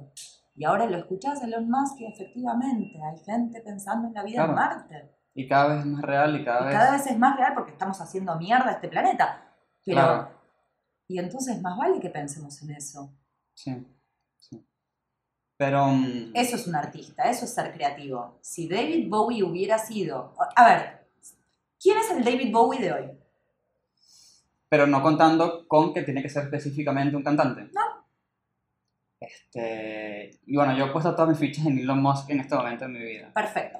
Y ahora lo escuchás Elon Musk y efectivamente hay gente pensando en la vida en. Marte. Y cada vez es más real y cada Y vez... cada vez es más real porque estamos haciendo mierda a este planeta. Pero, Claro. y entonces más vale que pensemos en eso. Sí, sí. Pero... mm, Eso es un artista, eso es ser creativo. Si David Bowie hubiera sido... A ver, ¿quién es el David Bowie de hoy? pero no contando con que tiene que ser específicamente un cantante. No. Este, y bueno, yo he puesto todas mis fichas en Elon Musk en este momento de mi vida. Perfecto.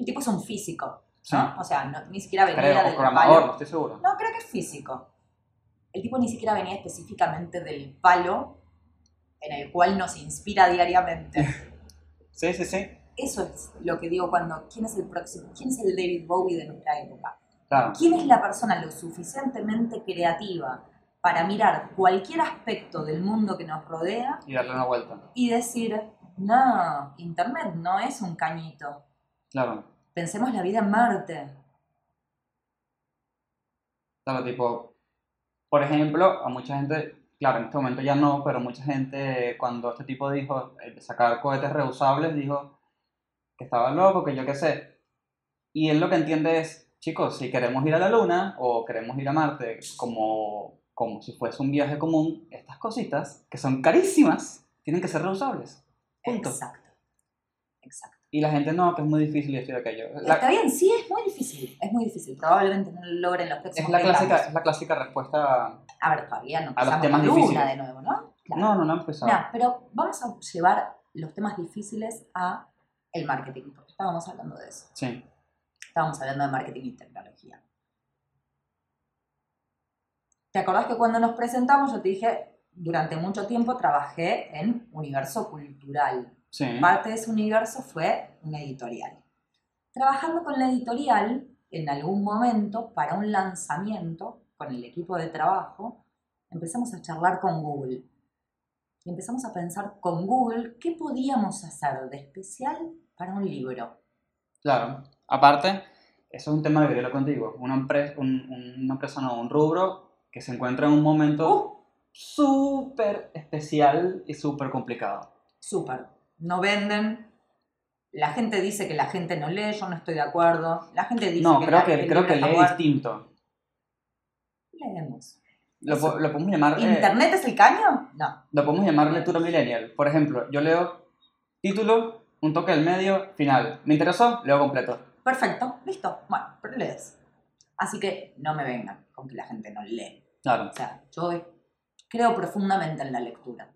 El tipo es un físico, Sí, ¿no? O sea, no- ni siquiera venía creo, del programador, palo. estoy seguro. No, creo que es físico. El tipo ni siquiera venía específicamente del palo en el cual nos inspira diariamente. Sí, sí, sí. Eso es lo que digo cuando, ¿quién es el próximo? ¿Quién es el David Bowie de nuestra época? Claro, ¿Quién es la persona lo suficientemente creativa para mirar cualquier aspecto del mundo que nos rodea y darle una vuelta. y decir, no, Internet no es un cañito. Claro, Pensemos la vida en Marte. claro, tipo, por ejemplo, a mucha gente, claro, en este momento ya no, pero mucha gente cuando este tipo dijo eh, sacar cohetes reusables, dijo que estaba loco, que yo qué sé. Y él lo que entiende es, chicos, si queremos ir a la Luna o queremos ir a Marte como, como si fuese un viaje común, estas cositas, que son carísimas, tienen que ser reusables. Punto. Exacto. Exacto. Y la gente no, que es muy difícil esto y aquello. La- Está bien, sí, es muy difícil. Es muy difícil. Probablemente no lo logren los próximos es, la 30 clásica, años. es la clásica respuesta. A ver, todavía no a los pasamos temas luna difíciles. de nuevo, ¿no? Claro. No, no, no empezado. No, pero vamos a llevar los temas difíciles a el marketing, porque estábamos hablando de eso. Sí, Estábamos hablando de marketing y tecnología. ¿Te acordás que cuando nos presentamos yo te dije, durante mucho tiempo trabajé en universo cultural? Sí. Parte de ese universo fue una editorial. Trabajando con la editorial, en algún momento, para un lanzamiento con el equipo de trabajo, empezamos a charlar con Google. y empezamos a pensar con Google qué podíamos hacer de especial para un libro. Claro. Aparte, eso es un tema que quería hablar contigo. Una empresa, una empresa no, un rubro que se encuentra en un momento Uh, súper especial y súper complicado. súper. No venden. La gente dice que la gente no lee, yo no estoy de acuerdo. La gente dice No, que creo la- que, creo que lee distinto. Leemos. Lo, lo podemos llamar... eh, ¿Internet es el caño? No. lo podemos llamar lectura millennial. Por ejemplo, yo leo título, un toque del medio, final. ¿Me interesó? Leo completo. Perfecto, listo. Bueno, pero lees. Así que no me vengan con que la gente no lee. Claro. O sea, yo creo profundamente en la lectura.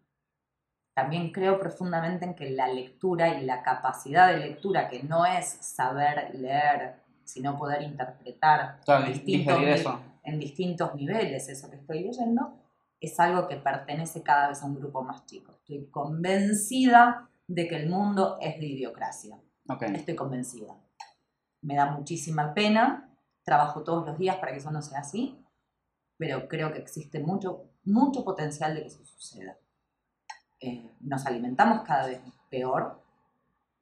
También creo profundamente en que la lectura y la capacidad de lectura, que no es saber leer, sino poder interpretar Claro, en di- distintos, digerir ni- eso. en distintos niveles eso que estoy leyendo, es algo que pertenece cada vez a un grupo más chico. Estoy convencida de que el mundo es de idiocracia. Estoy convencida. Me da muchísima pena, trabajo todos los días para que eso no sea así, pero creo que existe mucho, mucho potencial de que eso suceda. Eh, nos alimentamos cada vez peor,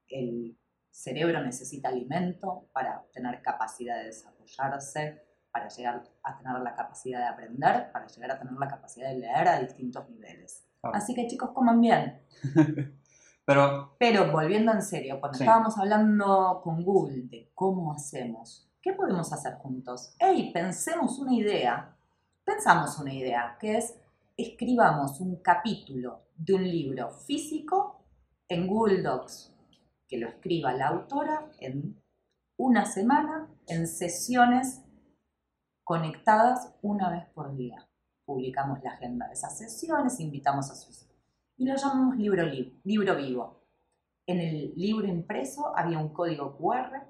el cerebro necesita alimento para tener capacidad de desarrollarse, para llegar a tener la capacidad de aprender, para llegar a tener la capacidad de leer a distintos niveles. Claro. Así que chicos, coman bien. Pero, Pero volviendo en serio, cuando Sí. estábamos hablando con Google de cómo hacemos, ¿qué podemos hacer juntos? Hey, pensemos una idea. Pensamos una idea, que es escribamos un capítulo de un libro físico en Google Docs, que lo escriba la autora en una semana, en sesiones conectadas una vez por día. Publicamos la agenda de esas sesiones, invitamos a sus y lo llamamos libro, li- libro vivo. En el libro impreso había un código QR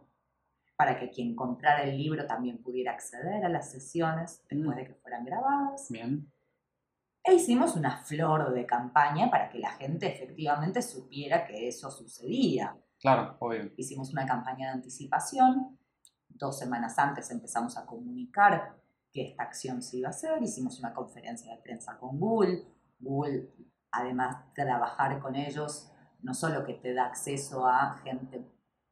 para que quien comprara el libro también pudiera acceder a las sesiones después Mm. de que fueran grabadas. bien. E hicimos una flor de campaña para que la gente efectivamente supiera que eso sucedía. Claro, obvio. Hicimos una campaña de anticipación. Dos semanas antes empezamos a comunicar que esta acción se iba a hacer. Hicimos una conferencia de prensa con Google. Google, además, trabajar con ellos, no solo que te da acceso a gente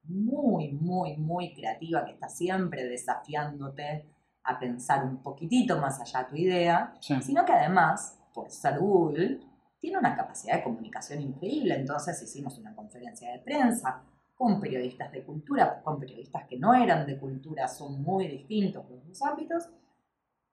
muy, muy, muy creativa que está siempre desafiándote a pensar un poquitito más allá de tu idea, Sí. sino que además, por Google, tiene una capacidad de comunicación increíble. Entonces hicimos una conferencia de prensa con periodistas de cultura, con periodistas que no eran de cultura, son muy distintos los dos ámbitos,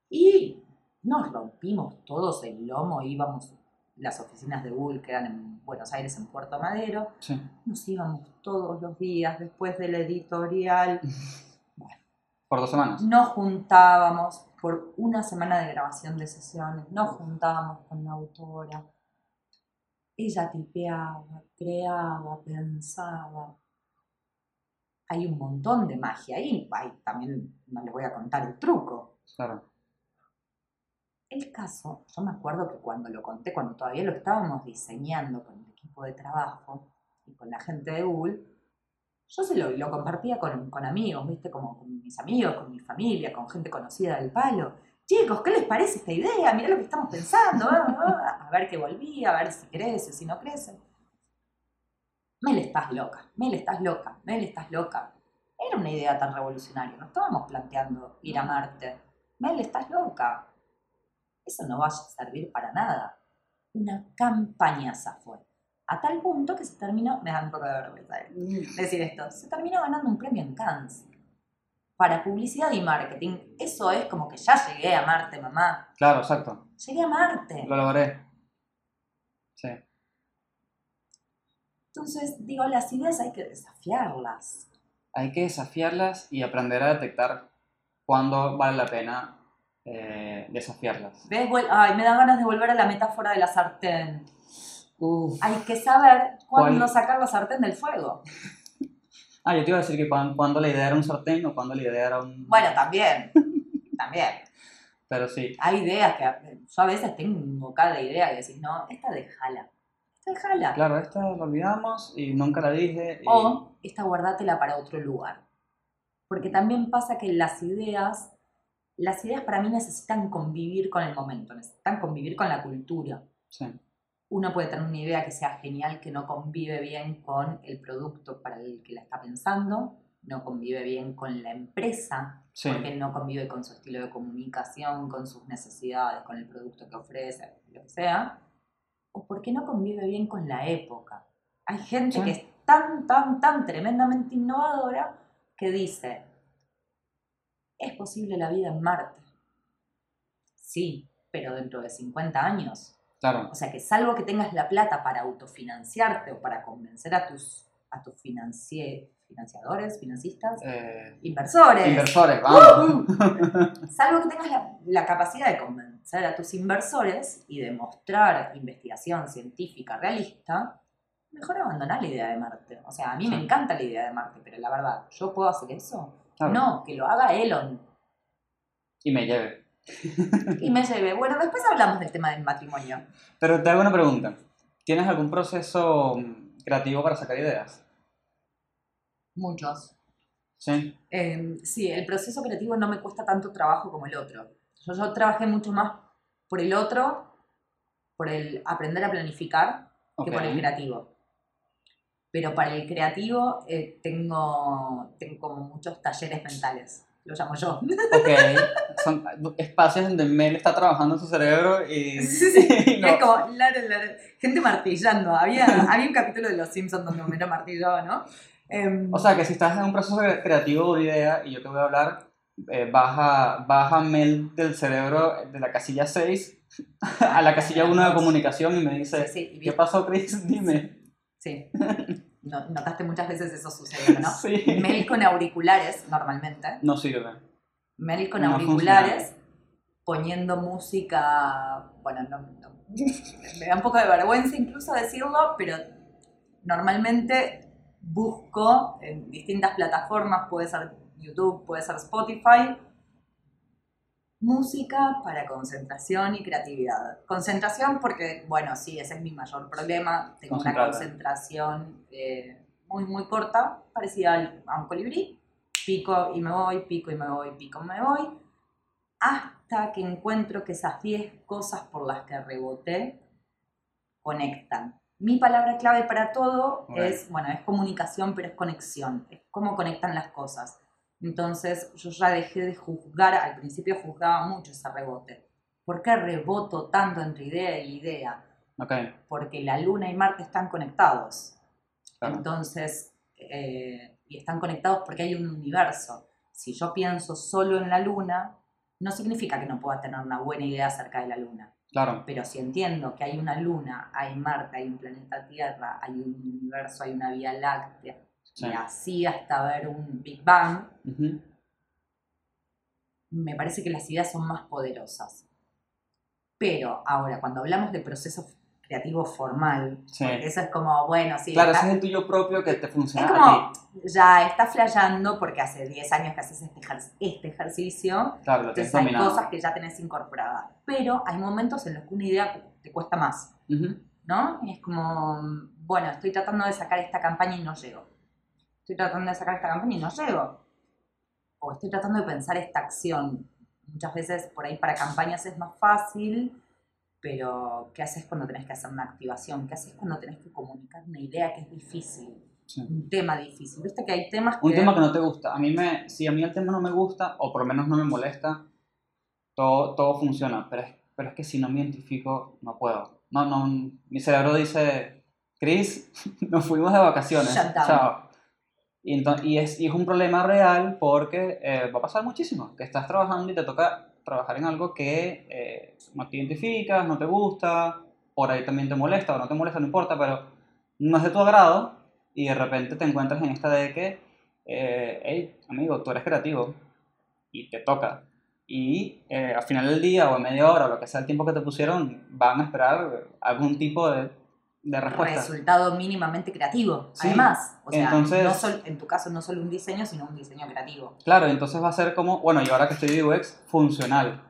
y nos rompimos todos el lomo, íbamos, las oficinas de Google que eran en Buenos Aires, en Puerto Madero, Sí. nos íbamos todos los días después del editorial, Por dos semanas. nos juntábamos por una semana de grabación de sesiones, nos juntábamos con la autora. Ella tipeaba, creaba, pensaba. Hay un montón de magia ahí. Ay, también no les voy a contar el truco. Claro. El caso, yo me acuerdo que cuando lo conté, cuando todavía lo estábamos diseñando con el equipo de trabajo y con la gente de Google, yo se lo, lo compartía con, con amigos, ¿viste? Como con mis amigos, con mi familia, con gente conocida del palo. Chicos, ¿qué les parece esta idea? Mirá lo que estamos pensando. ah, ah". A ver qué volvía, a ver si crece, si no crece. Mel, estás loca, Mel, estás loca, Mel, estás loca. Era una idea tan revolucionaria, no estábamos planteando ir a Marte. Mel, estás loca. Eso no va a servir para nada. Una campañaza fue. A tal punto que se terminó, me da un poco de vergüenza eh, decir esto, se terminó ganando un premio en Cannes. Para publicidad y marketing, eso es como que ya llegué a Marte, mamá. Claro, exacto. Llegué a Marte. Lo logré. Sí. Entonces, digo, las ideas hay que desafiarlas. Hay que desafiarlas y aprender a detectar cuándo vale la pena eh, desafiarlas. ¿Ves? Vuel- Ay, me da ganas de volver a la metáfora de la sartén. Uf. Hay que saber cuándo ¿Cuál? sacar la sartén del fuego. Ah, yo te iba a decir que cuan- cuando la idea era un sartén o cuando la idea era un... Bueno, también. también. Pero sí, Hay ideas que yo a veces tengo cada idea que decís, no, esta déjala. Esta déjala. claro, esta la olvidamos y nunca la dije. y- O esta guardátela para otro lugar. Porque también pasa que las ideas, las ideas para mí necesitan convivir con el momento, necesitan convivir con la cultura. Sí. Uno puede tener una idea que sea genial, que no convive bien con el producto para el que la está pensando, no convive bien con la empresa, Sí. porque no convive con su estilo de comunicación, con sus necesidades, con el producto que ofrece, lo que sea, o porque no convive bien con la época. Hay gente Sí. que es tan, tan, tan tremendamente innovadora que dice, es posible la vida en Marte. Sí, pero dentro de 50 años. Claro. O sea que salvo que tengas la plata para autofinanciarte o para convencer a tus, a tus financie- financiadores, financistas, Eh, inversores. inversores, vamos. Salvo que tengas la, la capacidad de convencer a tus inversores y demostrar investigación científica realista, mejor abandonar la idea de Marte. O sea, a mí me encanta la idea de Marte, pero la verdad, ¿yo puedo hacer eso? Claro. No, que lo haga Elon Y me lleve. Y me lleve. Bueno, después hablamos del tema del matrimonio. Pero te hago una pregunta. ¿Tienes algún proceso mm, creativo para sacar ideas? Muchos. Sí. Eh, sí, el proceso creativo no me cuesta tanto trabajo como el otro. Yo, yo trabajé mucho más por el otro, por el aprender a planificar, que por el creativo. Pero para el creativo eh, tengo, tengo como muchos talleres mentales, lo llamo yo. Ok. Son espacios donde Mel está trabajando en su cerebro y... Sí, sí, y no- Es como gente martillando. Había, había un capítulo de Los Simpsons donde Homero martillaba, ¿no? Em, O sea, que si estás en un proceso creativo de idea y yo te voy a hablar, eh, baja, baja Mel del cerebro de la casilla 6 a la casilla 1 de comunicación y me sí, dice, sí, y ¿qué pasó, Chris? Dime. sí. No- notaste muchas veces eso sucediendo, ¿no? Sí. Mel con auriculares, normalmente. No sirve. Mel con No auriculares, poniendo música. Bueno, no, no- me da un poco de vergüenza incluso decirlo, pero normalmente busco en distintas plataformas, puede ser YouTube, puede ser Spotify, música para concentración y creatividad. Concentración porque, bueno, sí, ese es mi mayor problema. Tengo una concentración eh, muy, muy corta, parecida al- a un colibrí. Pico y me voy, pico y me voy, pico y me voy. Hasta que encuentro que esas 10 cosas por las que reboté conectan. Mi palabra clave para todo es, bueno, es comunicación, pero es conexión. Es cómo conectan las cosas. Entonces yo ya dejé de juzgar, al principio juzgaba mucho ese rebote. ¿Por qué reboto tanto entre idea y idea? Ok. Porque la luna y Marte están conectados. Claro. Entonces, eh, y están conectados porque hay un universo. Si yo pienso solo en la luna, no significa que no pueda tener una buena idea acerca de la luna. Claro. Pero si entiendo que hay una luna, hay Marte, hay un planeta Tierra, hay un universo, hay una vía láctea, Sí. y así hasta ver un Big Bang, Ujú. me parece que las ideas son más poderosas. Pero ahora, cuando hablamos de proceso creativo formal, Sí. eso es como, bueno, sí, Claro, es el tuyo propio que te funciona es a como, ti. ya está flayando porque hace 10 años que haces este, ejer- este ejercicio, Claro, lo entonces hay dominado. cosas que ya tenés incorporadas. Pero hay momentos en los que una idea te cuesta más. Ujú. ¿no? Y es como, bueno, estoy tratando de sacar esta campaña y no llego. Estoy tratando de sacar esta campaña y no llego. O estoy tratando de pensar esta acción. Muchas veces por ahí para campañas es más fácil, pero ¿qué haces cuando tenés que hacer una activación? ¿Qué haces cuando tenés que comunicar una idea que es difícil? Sí. Un tema difícil. Viste que hay temas que... Un tema que no te gusta. A mí me, si a mí el tema no me gusta, o por lo menos no me molesta, todo, todo funciona. Pero es, pero es que si no me identifico, no puedo. No, no, mi cerebro dice, Chris, nos fuimos de vacaciones. Chao. Y, ento- y, es, y es un problema real porque eh, va a pasar muchísimo. Que estás trabajando y te toca trabajar en algo que eh, no te identificas, no te gusta, por ahí también te molesta o no te molesta, no importa, pero no es de tu agrado y de repente te encuentras en esta de que, eh, hey, amigo, tú eres creativo y te toca. Y eh, al final del día o en media hora o lo que sea el tiempo que te pusieron, van a esperar algún tipo de, de respuesta. resultado mínimamente creativo, Sí, además. O sea, entonces- no sol- en tu caso no solo un diseño, sino un diseño creativo. Claro, entonces va a ser como, bueno, y ahora que estoy de UX, funcional.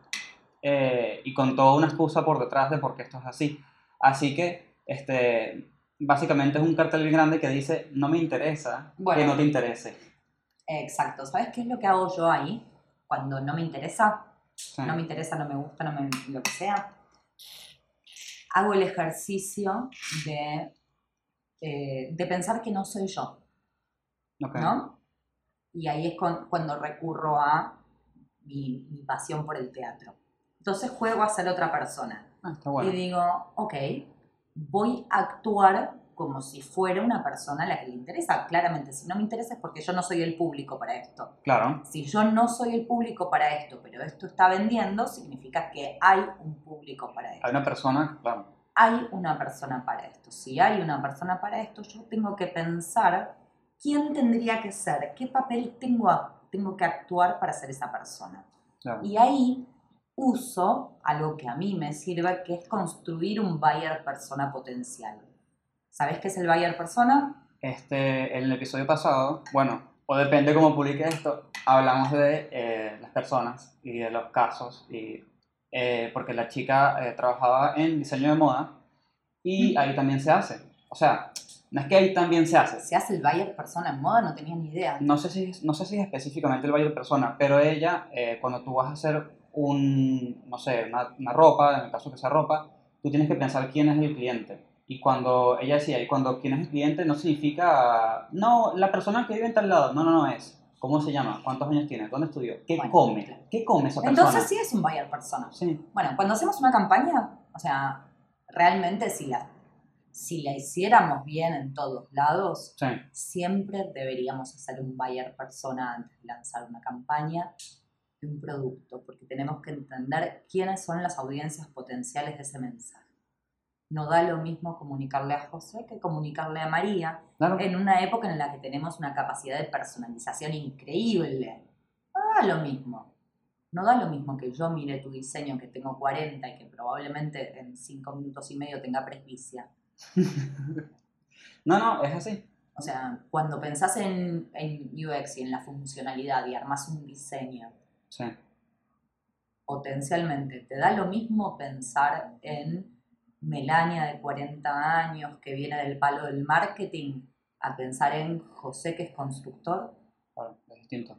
Eh, y con toda una excusa por detrás de por qué esto es así. Así que, este, básicamente es un cartel bien grande que dice, no me interesa Bueno. que no te interese. Exacto. ¿Sabes qué es lo que hago yo ahí? Cuando no me interesa, Sí. no me interesa, no me gusta, no me lo que sea. Hago el ejercicio de, eh, de pensar que no soy yo. ¿no? Y ahí es con- cuando recurro a mi, mi pasión por el teatro. Entonces juego a ser otra persona. Ah, está bueno. Y digo, ok, voy a actuar como si fuera una persona a la que le interesa. Claramente, si no me interesa es porque yo no soy el público para esto. Claro. Si yo no soy el público para esto, pero esto está vendiendo, significa que hay un público para esto. Hay una persona, claro. Hay una persona para esto. Si hay una persona para esto, yo tengo que pensar quién tendría que ser, qué papel tengo, tengo que actuar para ser esa persona. claro. Y ahí uso algo que a mí me sirve, que es construir un buyer persona potencial. ¿Sabes qué es el buyer persona? Este, en el episodio pasado, bueno, o depende cómo publique esto, hablamos de eh, las personas y de los casos, y, eh, porque la chica eh, trabajaba en diseño de moda y ahí también se hace. O sea, no es que ahí también se hace. Se hace el buyer persona en moda, no tenía ni idea. No sé si, no sé si es específicamente el buyer persona, pero ella, eh, cuando tú vas a hacer un, no sé, una, una ropa, en el caso que sea ropa, tú tienes que pensar quién es el cliente. Y cuando ella decía, y cuando quién es el cliente no significa, no, la persona que vive en tal lado, no, no, no es. ¿Cómo se llama? ¿Cuántos años tiene? ¿Dónde estudió? ¿Qué Bueno, come? ¿Qué come esa persona? Entonces sí es un buyer persona. Sí, Bueno, cuando hacemos una campaña, o sea, realmente si la, si la hiciéramos bien en todos lados, sí, siempre deberíamos hacer un buyer persona antes de lanzar una campaña de un producto, porque tenemos que entender quiénes son las audiencias potenciales de ese mensaje. No da lo mismo comunicarle a José que comunicarle a María claro. en una época en la que tenemos una capacidad de personalización increíble. No da lo mismo. No da lo mismo que yo mire tu diseño que tengo 40 y que probablemente en 5 minutos y medio tenga presbicia. No, no, es así. O sea, cuando pensás en, en UX y en la funcionalidad y armás un diseño, Sí, potencialmente, ¿te da lo mismo pensar en Melania de 40 años que viene del palo del marketing a pensar en José que es constructor? claro, es distinto.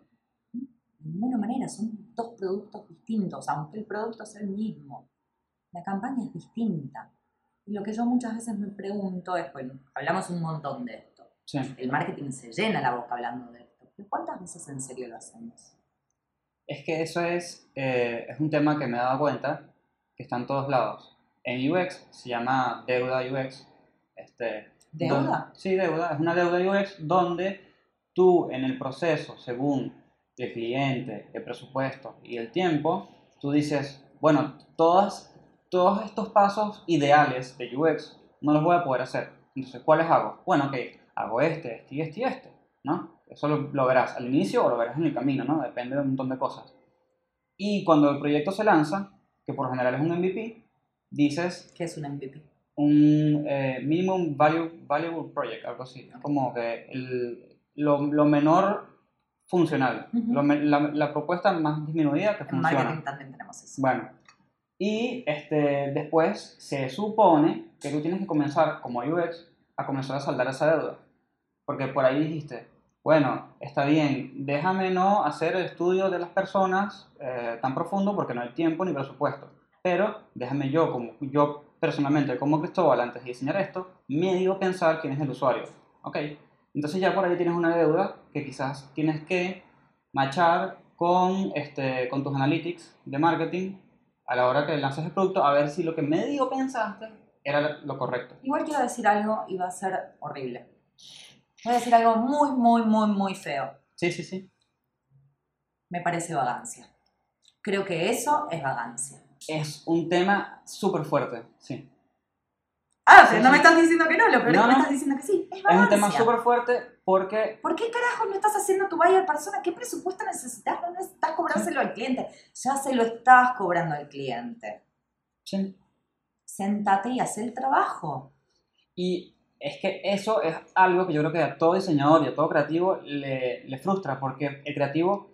De ninguna manera, son dos productos distintos, aunque el producto sea el mismo. La campaña es distinta. Y lo que yo muchas veces me pregunto es, bueno, hablamos un montón de esto. Sí. El marketing se llena la boca hablando de esto. ¿Pero cuántas veces en serio lo hacemos? Es que eso es, eh, es un tema que me he dado cuenta que está en todos lados. En UX se llama deuda UX. Este, ¿Deuda? don- sí, deuda. Es una deuda UX donde tú en el proceso, según el cliente, el presupuesto y el tiempo, tú dices, bueno, todas, todos estos pasos ideales de UX no los voy a poder hacer. Entonces, ¿cuáles hago? Bueno, ok, hago este, este y este y este, ¿no? Eso lo, lo verás al inicio o lo verás en el camino, ¿no? Depende de un montón de cosas. Y cuando el proyecto se lanza, que por lo general es un MVP, dices ¿Qué es un MVP? un eh, minimum value, valuable project, algo así. Es como que el- lo, lo menor funcional, Ujú. lo me- la, la propuesta más disminuida que En funciona. marketing también tenemos eso. Bueno, y este, después se supone que tú tienes que comenzar, como UX, a comenzar a saldar esa deuda. Porque por ahí dijiste, bueno, está bien, déjame no hacer el estudio de las personas eh, tan profundo porque no hay tiempo ni presupuesto. Pero déjame yo, como yo personalmente, como Cristóbal, antes de diseñar esto, medio pensar quién es el usuario. ¿Ok? Entonces ya por ahí tienes una deuda que quizás tienes que machar con, este, con tus analytics de marketing a la hora que lanzas el producto a ver si lo que medio pensaste era lo correcto. Igual quiero decir algo y va a ser horrible. Voy a decir algo muy, muy, muy, muy feo. Sí, sí, sí. Me parece vagancia. Creo que eso es vagancia. Es un tema súper fuerte, sí. Ah, Sí, pero no sí. me estás diciendo que no, lo peor es No, que me no. estás diciendo que sí. Es Es un tema súper fuerte porque ¿Por qué carajo no estás haciendo tu buyer persona? ¿Qué presupuesto necesitas? No necesitas cobrárselo al cliente. Ya se lo estás cobrando al cliente. sí, Séntate y haz el trabajo. Y es que eso es algo que yo creo que a todo diseñador y a todo creativo le, le frustra, porque el creativo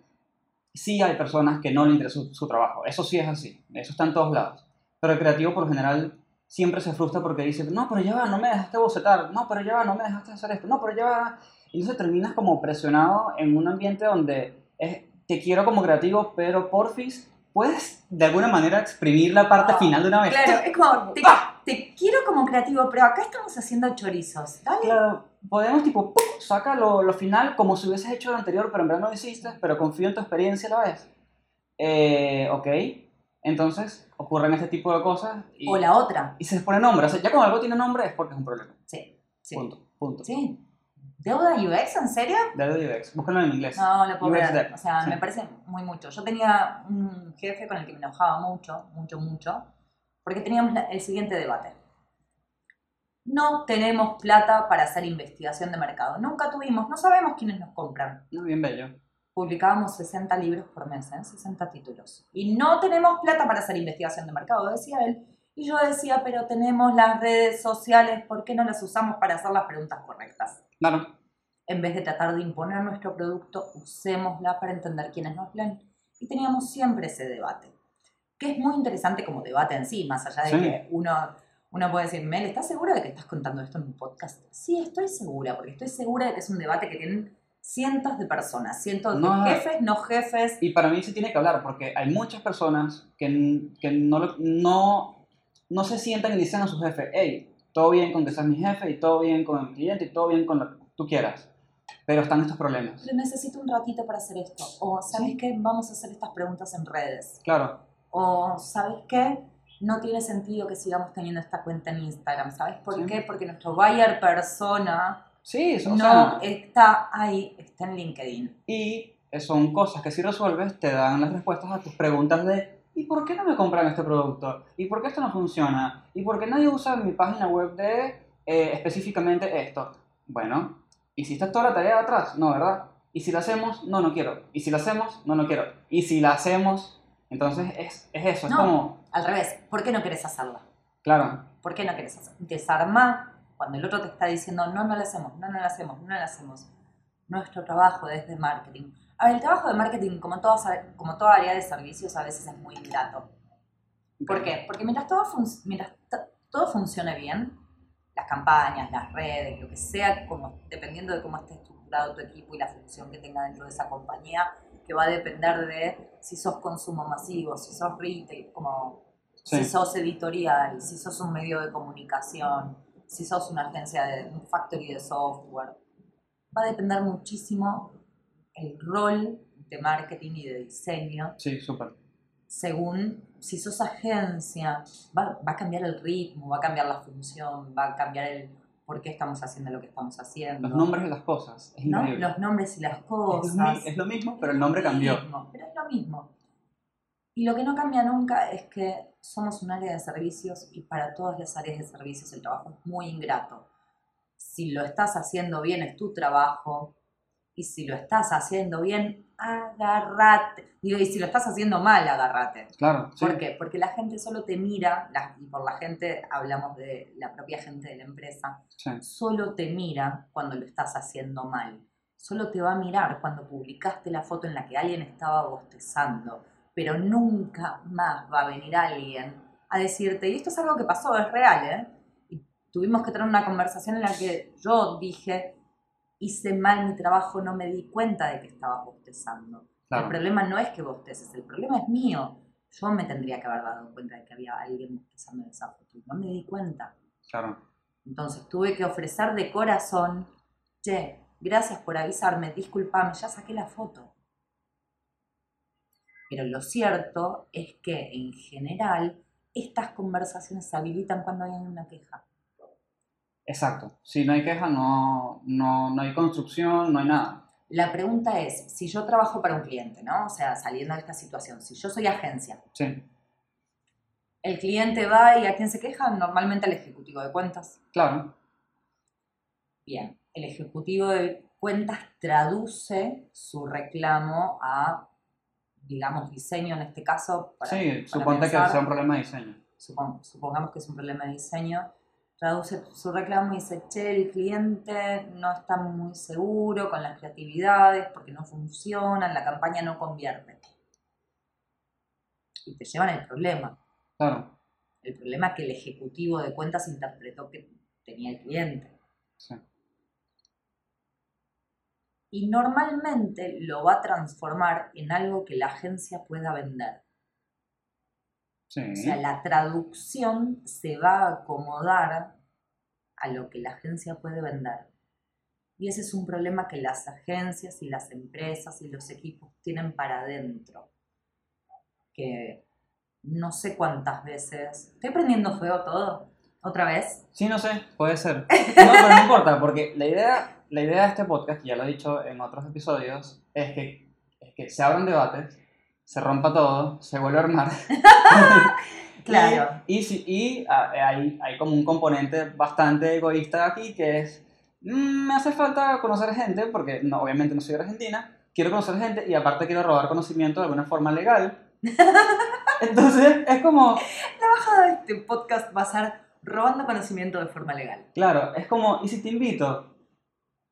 sí hay personas que no le interesa su, su trabajo, eso sí es así, eso está en todos lados. Pero el creativo por lo general siempre se frustra porque dice, no, pero ya va, no me dejaste bocetar, no, pero ya va, no me dejaste hacer esto, no, pero ya va. Y entonces terminas como presionado en un ambiente donde es, te quiero como creativo, pero porfis puedes de alguna manera exprimir la parte Ah, final de una vez. Claro, es como, te, te quiero como creativo, pero acá estamos haciendo chorizos. Dale. Claro, podemos tipo, ¡pum! saca lo, lo final como si hubieses hecho lo anterior, pero en verdad no lo hiciste, pero confío en tu experiencia a la vez. Eh, ok, entonces ocurren este tipo de cosas y, O la otra. y se les pone nombre. O sea, ya cuando algo tiene nombre es porque es un problema. Sí, sí. Punto, punto. Sí. ¿Deuda UX? ¿En serio? Dead UX, búscalo en inglés. No, lo puedo UX debt, O sea, sí. me parece muy mucho. Yo tenía un jefe con el que me enojaba mucho, mucho, mucho, porque teníamos el siguiente debate. No tenemos plata para hacer investigación de mercado. Nunca tuvimos, no sabemos quiénes nos compran. No, bien bello. Publicábamos 60 libros por mes, ¿eh? 60 títulos. Y no tenemos plata para hacer investigación de mercado, decía él. Y yo decía, pero tenemos las redes sociales, ¿por qué no las usamos para hacer las preguntas correctas? Claro, en vez de tratar de imponer nuestro producto, usémosla para entender quiénes nos leen. Y teníamos siempre ese debate, que es muy interesante como debate en sí, más allá de Sí. que uno, uno puede decir, Mel, ¿estás segura de que estás contando esto en un podcast? Sí, estoy segura, porque estoy segura de que es un debate que tienen cientos de personas, cientos No, de jefes, no jefes. y para mí se tiene que hablar porque hay muchas personas que, que no, no, no se sientan y dicen a su jefe, hey, todo bien con que seas mi jefe y todo bien con el cliente y todo bien con lo que tú quieras, pero están estos problemas. Pero necesito un ratito para hacer esto. O, ¿sabes Sí. qué? Vamos a hacer estas preguntas en redes. Claro, O, ¿sabes qué? No tiene sentido que sigamos teniendo esta cuenta en Instagram. ¿Sabes por Sí. qué? Porque nuestro buyer persona sí, o no sea, está ahí, está en LinkedIn. y son cosas que si resuelves te dan las respuestas a tus preguntas de ¿y por qué no me compran este producto? ¿y por qué esto no funciona? ¿y por qué nadie usa mi página web de eh, específicamente esto? Bueno, ¿hiciste toda la tarea de atrás? No, ¿verdad? ¿y si la hacemos? No, no quiero. ¿y si la hacemos? No, no quiero. ¿y si la hacemos? Entonces es, es eso, es No. como, Al revés, ¿por qué no querés hacerla? claro, ¿Por qué no querés hacerla? Desarmá cuando el otro te está diciendo no, no la hacemos, no, no la hacemos, no la hacemos. Nuestro trabajo desde marketing. A ver, el trabajo de marketing, como, todas, como toda área de servicios, a veces es muy ingrato. ¿Por qué? Porque mientras todo, fun- mientras todo funcione bien, las campañas, las redes, lo que sea, como, dependiendo de cómo esté estructurado tu equipo y la función que tenga dentro de esa compañía, que va a depender de si sos consumo masivo, si sos retail, como Sí. si sos editorial, si sos un medio de comunicación, si sos una agencia de un factory de software. Va a depender muchísimo el rol de marketing y de diseño Sí, súper. según si sos agencia, va, va a cambiar el ritmo, va a cambiar la función, va a cambiar el por qué estamos haciendo lo que estamos haciendo. Los nombres de las cosas, es ¿no? increíble. Los nombres y las Es, cosas. mi- es lo mismo, pero el nombre Es cambió. mismo, pero es lo mismo. Y lo que no cambia nunca es que somos un área de servicios y para todas las áreas de servicios el trabajo es muy ingrato. Si lo estás haciendo bien es tu trabajo y si lo estás haciendo bien, agárrate. Digo, y si lo estás haciendo mal, agárrate. Claro, sí. ¿Por qué? Porque la gente solo te mira, la- y por la gente hablamos de la propia gente de la empresa, sí. solo te mira cuando lo estás haciendo mal. Solo te va a mirar cuando publicaste la foto en la que alguien estaba bostezando. Pero nunca más va a venir alguien a decirte, y esto es algo que pasó, es real, ¿eh? Y tuvimos que tener una conversación en la que yo dije, hice mal mi trabajo, no me di cuenta de que estaba bostezando. El problema no es que bosteces, el problema es mío. Yo me tendría que haber dado cuenta de que había alguien bostezando en esa foto. No me di cuenta. Claro. Entonces tuve que ofrecer de corazón, che, gracias por avisarme, discúlpame, ya saqué la foto. Pero lo cierto es que en general estas conversaciones se habilitan cuando hay una queja. Exacto. Si no hay queja, no, no, no hay construcción, no hay nada. La pregunta es, si yo trabajo para un cliente, ¿no? O sea, saliendo de esta situación, si yo soy agencia, Sí, el cliente va y a quién se queja, normalmente al ejecutivo de cuentas. claro. Bien, el ejecutivo de cuentas traduce su reclamo a, digamos, diseño en este caso. para- Sí, para suponte que pensar. sea un problema de diseño. Supon- supongamos que es un problema de diseño, traduce su reclamo y dice, che, el cliente no está muy seguro con las creatividades porque no funcionan, la campaña no convierte. Y te llevan el problema. Claro. El problema que el ejecutivo de cuentas interpretó que tenía el cliente. Sí. Y normalmente lo va a transformar en algo que la agencia pueda vender. Sí. O sea, la traducción se va a acomodar a lo que la agencia puede vender. Y ese es un problema que las agencias y las empresas y los equipos tienen para adentro. Que no sé cuántas veces... ¿Estoy prendiendo fuego todo? ¿Otra vez? Sí, no sé, puede ser. No, pero no importa, porque la idea, la idea de este podcast, que ya lo he dicho en otros episodios, es que, es que se abran debates, se rompa todo, se vuelve a armar. Claro. Y, y, y, hay, hay como un componente bastante egoísta aquí, que es, "Mm, me hace falta conocer gente, porque no, obviamente no soy Argentina, quiero conocer gente y aparte quiero robar conocimiento de alguna forma legal. Entonces, es como, La bajada de este podcast va a ser robando conocimiento de forma legal. Claro, es como, ¿y si te invito?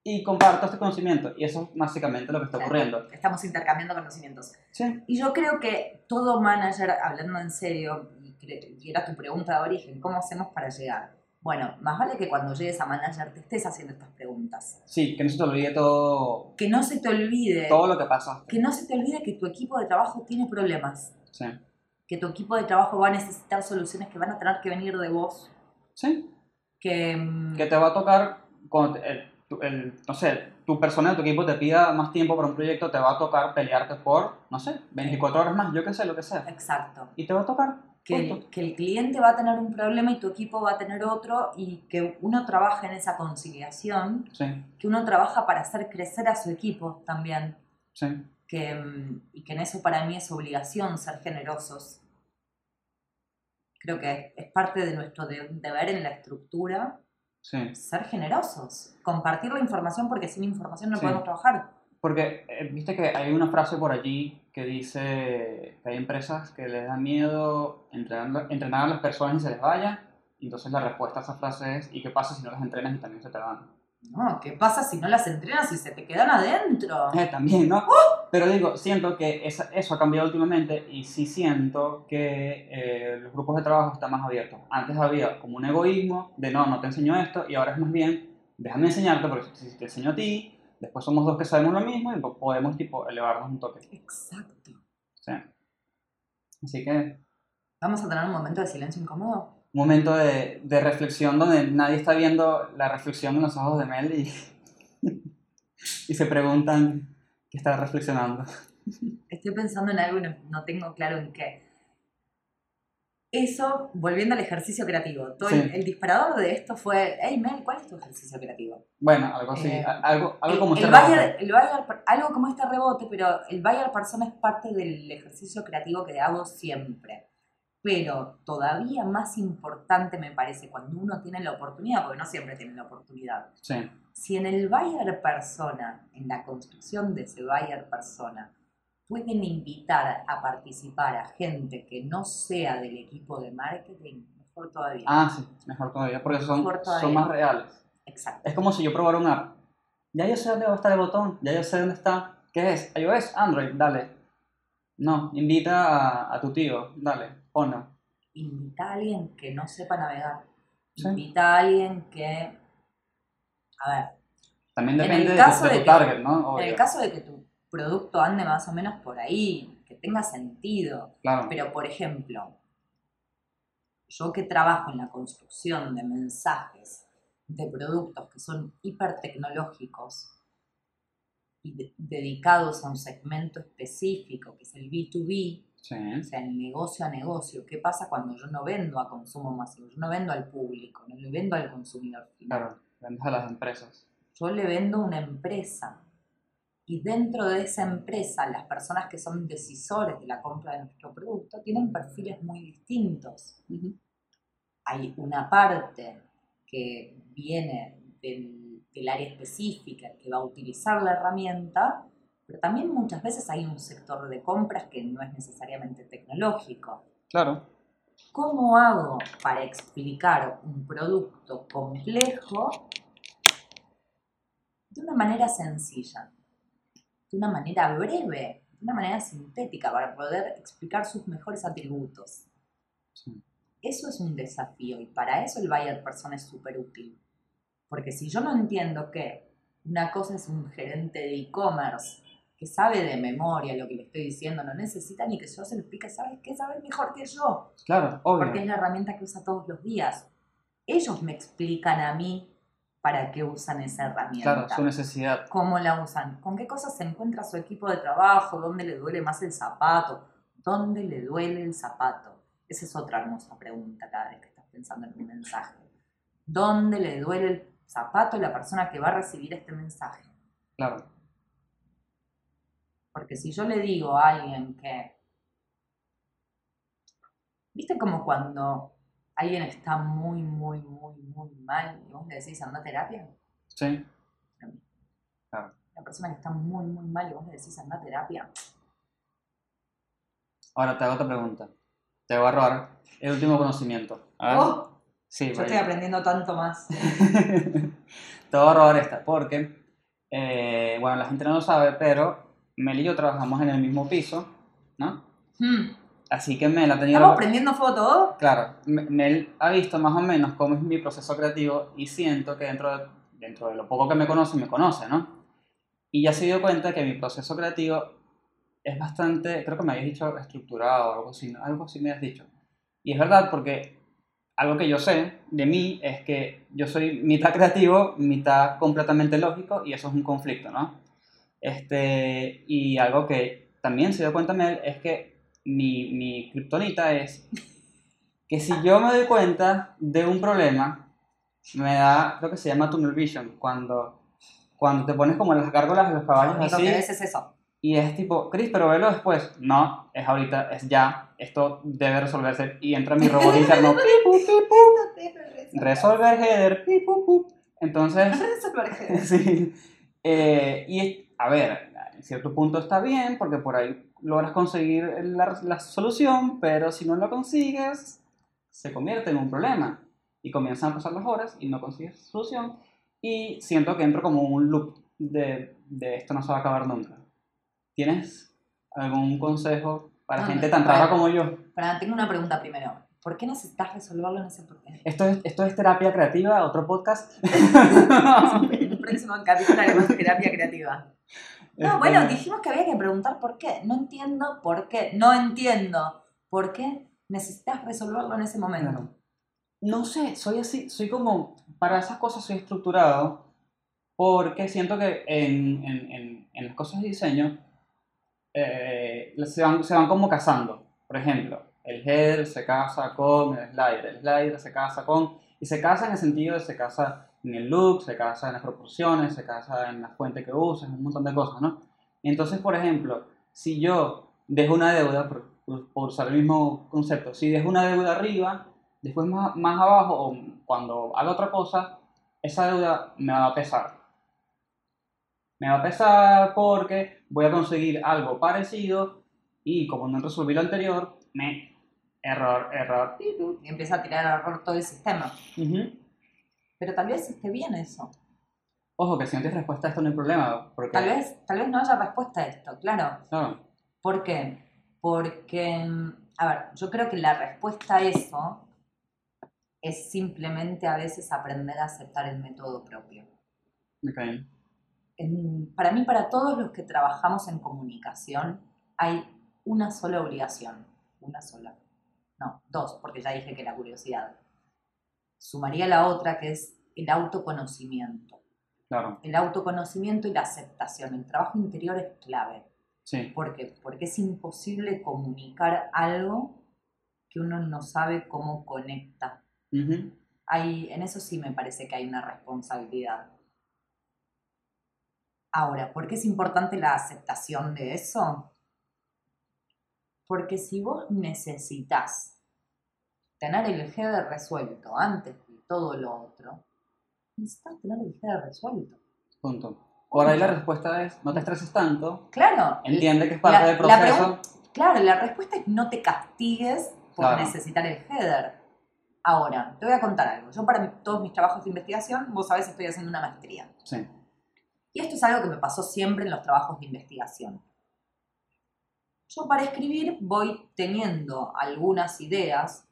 Y comparto este conocimiento. Y eso es básicamente lo que está Claro. ocurriendo. Estamos intercambiando conocimientos. Sí, Y yo creo que todo manager, hablando en serio, y, era tu pregunta de origen, ¿cómo hacemos para llegar? Bueno, más vale que cuando llegues a manager te estés haciendo estas preguntas. sí, que no se te olvide todo, Que no se te olvide, todo lo que pasa. que no se te olvide que tu equipo de trabajo tiene problemas, Sí, que tu equipo de trabajo va a necesitar soluciones que van a tener que venir de vos, sí. que... mm, Que te va a tocar, cuando te- el, no sé, tu persona de tu equipo te pida más tiempo para un proyecto, te va a tocar pelearte por, no sé, 24 horas más, yo qué sé, lo que sea. Exacto. Y te va a tocar. que el, que el cliente va a tener un problema y tu equipo va a tener otro y que uno trabaja en esa conciliación, Sí, que uno trabaja para hacer crecer a su equipo también, sí. que, mm, y que en eso para mí es obligación ser generosos. Creo que es parte de nuestro de- deber en la estructura Sí. ser generosos, compartir la información porque sin información no Sí. podemos trabajar. Porque eh, viste que hay una frase por allí que dice que hay empresas que les da miedo entrenar, entrenar a las personas y se les vaya. Y entonces la respuesta a esa frase es, ¿y qué pasa si no las entrenas y también se te van? No, ¿qué pasa si no las entrenas y se te quedan adentro? Eh, también, ¿no? Pero digo, siento que esa- eso ha cambiado últimamente y sí siento que eh, los grupos de trabajo están más abiertos. Antes había como un egoísmo de no, no te enseño esto y ahora es más bien, déjame enseñarte porque si te enseño a ti, después somos dos que sabemos lo mismo y po- podemos tipo elevarnos un toque. Exacto. Sí. Así que Vamos a tener un momento de silencio incómodo. Un momento de, de reflexión donde nadie está viendo la reflexión en los ojos de Mel y, y se preguntan qué está reflexionando. Estoy pensando en algo y no, no tengo claro en qué. Eso, volviendo al ejercicio creativo. Todo el, Sí. el disparador de esto fue, hey Mel, ¿cuál es tu ejercicio creativo? Bueno, algo así, Eh, algo, algo el, como el este buyer- rebote. el buyer- algo como este rebote, pero el buyer persona es parte del ejercicio creativo que hago siempre. Pero todavía más importante me parece cuando uno tiene la oportunidad, porque no siempre tiene la oportunidad, Sí, si en el buyer persona, en la construcción de ese buyer persona, pueden invitar a participar a gente que no sea del equipo de marketing, mejor todavía. ah, sí, mejor todavía, porque son, todavía. son más reales. Exacto. Es como si yo probara una app. Ya yo sé dónde va a estar el botón, ya yo sé dónde está. ¿Qué es? iOS, Android, dale. No, invita a, a tu tío, dale, ponlo. Invita a alguien que no sepa navegar. Sí. Invita a alguien que... A ver, También En depende el de, tu que- target, ¿no? en el caso de que tu producto ande más o menos por ahí, que tenga sentido, Claro, Pero, por ejemplo, yo que trabajo en la construcción de mensajes de productos que son hipertecnológicos y de- dedicados a un segmento específico, que es el B2B, sí, o sea, el negocio a negocio, ¿qué pasa cuando yo no vendo a consumo masivo? Yo no vendo al público, no le vendo al consumidor final claro, vendes a las empresas. yo le vendo una empresa y dentro de esa empresa las personas que son decisores de la compra de nuestro producto tienen perfiles muy distintos. Hay una parte que viene del, del área específica que va a utilizar la herramienta, pero también muchas veces hay un sector de compras que no es necesariamente tecnológico. Claro, ¿Cómo hago para explicar un producto complejo de una manera sencilla, de una manera breve, de una manera sintética, para poder explicar sus mejores atributos? sí, Eso es un desafío y para eso el buyer persona es súper útil. Porque si yo no entiendo que una cosa es un gerente de e-commerce que sabe de memoria lo que le estoy diciendo, no necesita ni que yo se lo explique, ¿sabes qué? Sabe mejor que yo, Claro, obvio. porque es la herramienta que usa todos los días. Ellos me explican a mí para qué usan esa herramienta. Claro, su necesidad. cómo la usan, con qué cosas se encuentra su equipo de trabajo, dónde le duele más el zapato, dónde le duele el zapato. Esa es otra hermosa pregunta cada vez que estás pensando en un mensaje. ¿Dónde le duele el zapato a la persona que va a recibir este mensaje? Claro. Porque si yo le digo a alguien que... ¿Viste como cuando alguien está muy, muy, muy, muy mal y vos le decís anda a terapia? Sí. La persona que está muy, muy mal y vos le decís anda a terapia, Ahora te hago otra pregunta. Te voy a robar el último conocimiento. A ver. Oh, sí, yo estoy aprendiendo tanto más. te voy a robar esta porque, eh, bueno, la gente no lo sabe, pero Mel y yo trabajamos en el mismo piso, ¿no? Hmm, Así que Mel ha tenido... ¿Estamos la- prendiendo todo? Claro, Mel ha visto más o menos cómo es mi proceso creativo y siento que dentro de, dentro de lo poco que me conoce, me conoce, ¿no? Y ya se dio cuenta que mi proceso creativo es bastante, creo que me habías dicho estructurado, algo así, algo así me has dicho. Y es verdad porque algo que yo sé de mí es que yo soy mitad creativo, mitad completamente lógico y eso es un conflicto, ¿no? Este, y algo que también se dio cuenta Mel es que mi, mi kriptonita es que si yo me doy cuenta de un problema, me da, creo que se llama tunnel vision, cuando, cuando te pones como las gárgolas de los caballos Lo único así, es eso. y es tipo, Chris, pero velo después. No, es ahorita, es ya, esto debe resolverse, y entra mi robot interno, pi, pu, pi, pu, resolver header, pi, pu, pu. Entonces, sí, eh, y a ver, en cierto punto está bien, porque por ahí logras conseguir la, la solución, pero si no lo consigues, se convierte en un problema. Y comienzan a pasar las horas y no consigues solución. Y siento que entro como un loop de, de esto no se va a acabar nunca. ¿Tienes algún consejo para No, gente no, tan para- rara como yo? Pará, tengo una pregunta primero. ¿Por qué necesitas resolverlo en ese problema? ¿Esto es, esto es terapia creativa? ¿Otro podcast? Próximo capítulo haremos terapia creativa. No, bueno, dijimos que había que preguntar por qué. No entiendo por qué. No entiendo por qué necesitas resolverlo en ese momento. No sé, soy así, soy como, para esas cosas soy estructurado, porque siento que en, en, en, en las cosas de diseño eh, se, van, se van como casando. Por ejemplo, el header se casa con el slider, el slider se casa con, y se casa en el sentido de se casa en el look, se casa en las proporciones, se casa en la fuente que usas, un montón de cosas, ¿no? Entonces, por ejemplo, si yo dejo una deuda, por, por- por usar el mismo concepto, si dejo una deuda arriba, después más, más abajo o cuando haga otra cosa, esa deuda me va a pesar. Me va a pesar porque voy a conseguir algo parecido y como no resolví lo anterior, me... Error, error. Y empieza a tirar error todo el sistema. Ujú. Pero tal vez esté bien eso. Ojo, que si no tienes respuesta a esto no hay problema. Porque, Tal vez, tal vez no haya respuesta a esto, claro. Claro, ¿Por qué? Porque, a ver, yo creo que la respuesta a eso es simplemente a veces aprender a aceptar el método propio. ok. En- para mí, para todos los que trabajamos en comunicación, hay una sola obligación. Una sola. No, dos, porque ya dije que la curiosidad. Sumaría la otra, que es el autoconocimiento. Claro, El autoconocimiento y la aceptación. El trabajo interior es clave. sí. ¿Por qué? Porque es imposible comunicar algo que uno no sabe cómo conecta. Hay, en eso sí me parece que hay una responsabilidad. Ahora, ¿por qué es importante la aceptación de eso? Porque si vos necesitas tener el header resuelto antes de todo lo otro, necesitas tener el header resuelto. Punto. Por ahí la respuesta es, no te estreses tanto, Claro, entiende que es parte La- del la proceso. Claro, la respuesta es no te castigues por Claro. necesitar el header. Ahora, te voy a contar algo. Yo para todos mis trabajos de investigación, vos sabés, estoy haciendo una maestría. Sí, Y esto es algo que me pasó siempre en los trabajos de investigación. Yo para escribir voy teniendo algunas ideas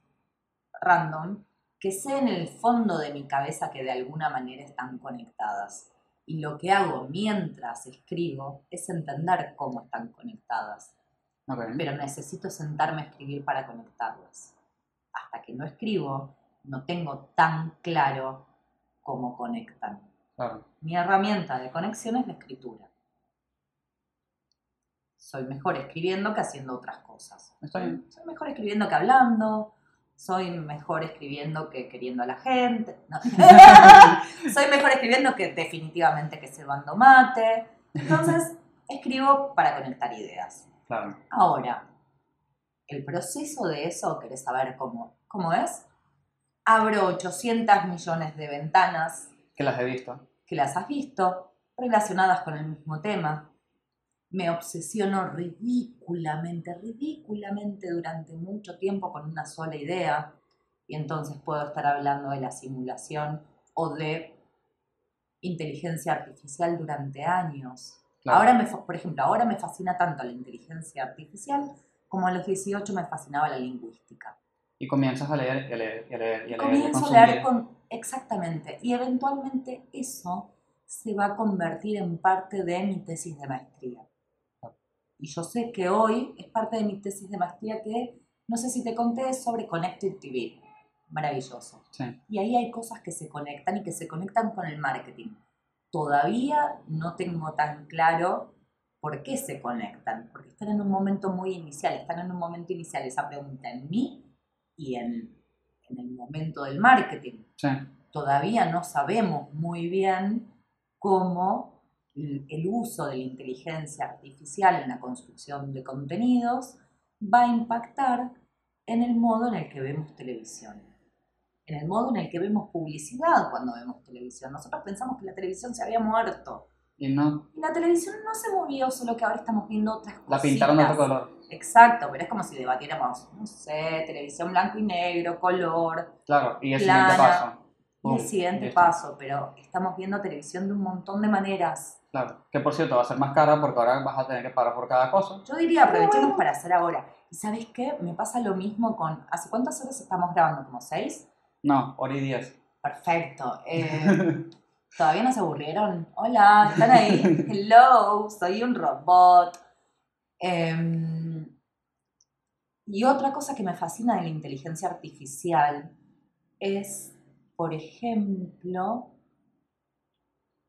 random que sé en el fondo de mi cabeza que de alguna manera están conectadas. Y lo que hago mientras escribo es entender cómo están conectadas. Pero necesito sentarme a escribir para conectarlas. Hasta que no escribo, no tengo tan claro cómo conectan. Claro. Mi herramienta de conexión es la escritura. Soy mejor escribiendo que haciendo otras cosas. Está bien. Soy mejor escribiendo que hablando. Soy mejor escribiendo que queriendo a la gente. No. soy mejor escribiendo que definitivamente que cebando mate. Entonces, escribo para conectar ideas. Claro. Ahora, el proceso de eso, ¿querés saber cómo, cómo es? Abro 800 millones de ventanas Que las he visto. que las has visto relacionadas con el mismo tema. Me obsesiono ridículamente, ridículamente durante mucho tiempo con una sola idea y entonces puedo estar hablando de la simulación o de inteligencia artificial durante años. Claro. Ahora, me, por ejemplo, ahora me fascina tanto la inteligencia artificial como a los 18 me fascinaba la lingüística. Y comienzas a leer y a leer a leer a Comienzo a leer con... Exactamente. Y eventualmente eso se va a convertir en parte de mi tesis de maestría. Y yo sé que hoy es parte de mi tesis de maestría que, no sé si te conté, es sobre Connected TV. Maravilloso. Sí. Y ahí hay cosas que se conectan y que se conectan con el marketing. Todavía no tengo tan claro por qué se conectan, porque están en un momento muy inicial, están en un momento inicial esa pregunta en mí y en, en el momento del marketing. Sí. Todavía no sabemos muy bien cómo el uso de la inteligencia artificial en la construcción de contenidos va a impactar en el modo en el que vemos televisión en el modo en el que vemos publicidad cuando vemos televisión. Nosotros pensamos que la televisión se había muerto. Y no, Y la televisión no se murió, solo que ahora estamos viendo otras cosas. la pintaron de otro color. Exacto, pero es como si debatiéramos, no sé, televisión blanco y negro, color, Claro. Y el Plana. siguiente paso. Y el siguiente listo. paso, pero estamos viendo televisión de un montón de maneras. Claro. Que por cierto va a ser más cara porque ahora vas a tener que pagar por cada cosa. Yo diría, aprovechemos para hacer ahora. ¿Y sabes qué? Me pasa lo mismo con... ¿Hace cuántas horas estamos grabando? ¿Como seis? No, hora y diez. Perfecto. Eh, ¿Todavía no se aburrieron? Hola, ¿están ahí? Hello, soy un robot. Em, y otra cosa que me fascina de la inteligencia artificial es, por ejemplo,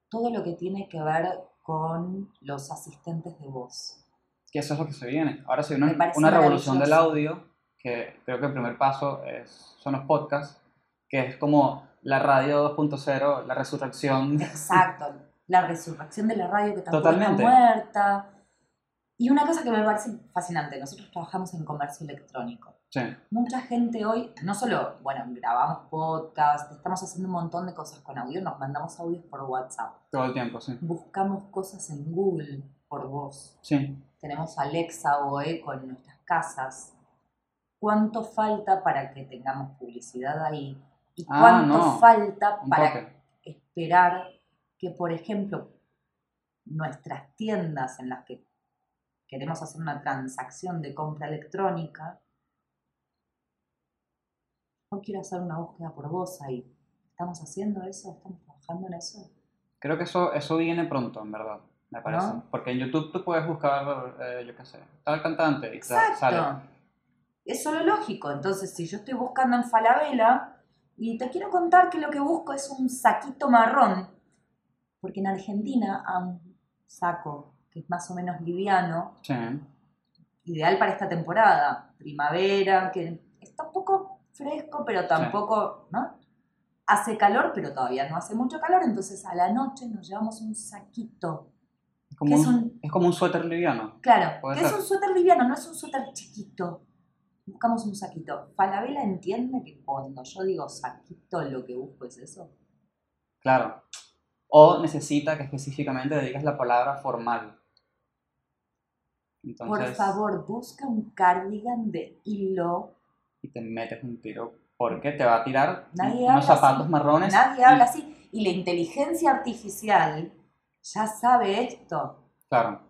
todo lo que tiene que ver con los asistentes de voz. Que eso es lo que se viene. Ahora se viene una, una revolución del audio, que creo que el primer paso es, son los podcasts, que es como la radio 2.0, la resurrección. Exacto, la resurrección de la radio que tampoco Totalmente. está muerta. Y una cosa que me parece fascinante, nosotros trabajamos en comercio electrónico. Sí, Mucha gente hoy, no solo, bueno, grabamos podcast, estamos haciendo un montón de cosas con audio, nos mandamos audios por WhatsApp, todo el tiempo, sí. buscamos cosas en Google por voz, Sí, tenemos Alexa o Echo en nuestras casas. ¿Cuánto falta para que tengamos publicidad ahí? ¿Y Ah, cuánto no. falta para esperar que, por ejemplo, nuestras tiendas en las que queremos hacer una transacción de compra electrónica, no quiero hacer una búsqueda por voz ahí. ¿Estamos haciendo eso? ¿Estamos trabajando en eso? Creo que eso, eso viene pronto, en verdad, me parece. ¿No? Porque en YouTube tú puedes buscar, eh, yo qué sé, tal cantante y te sale. Exacto. Es solo lógico. Entonces, si yo estoy buscando en Falabella y te quiero contar que lo que busco es un saquito marrón, porque en Argentina a un saco que es más o menos liviano, Sí, ideal para esta temporada, primavera, que está un poco fresco, pero tampoco, ¿no? Hace calor, pero todavía no hace mucho calor, entonces a la noche nos llevamos un saquito. es como, ¿Qué es un, un- es como un suéter liviano. Claro, que es un suéter liviano, no es un suéter chiquito. Buscamos un saquito. Falabella entiende que cuando yo digo saquito, lo que busco es eso. Claro. O necesita que específicamente dediques la palabra formal. Entonces, Por favor, busca un cardigan de hilo. Y te metes un tiro porque te va a tirar Nadie unos zapatos así. marrones. Nadie y- habla así. Y la inteligencia artificial ya sabe esto. Claro,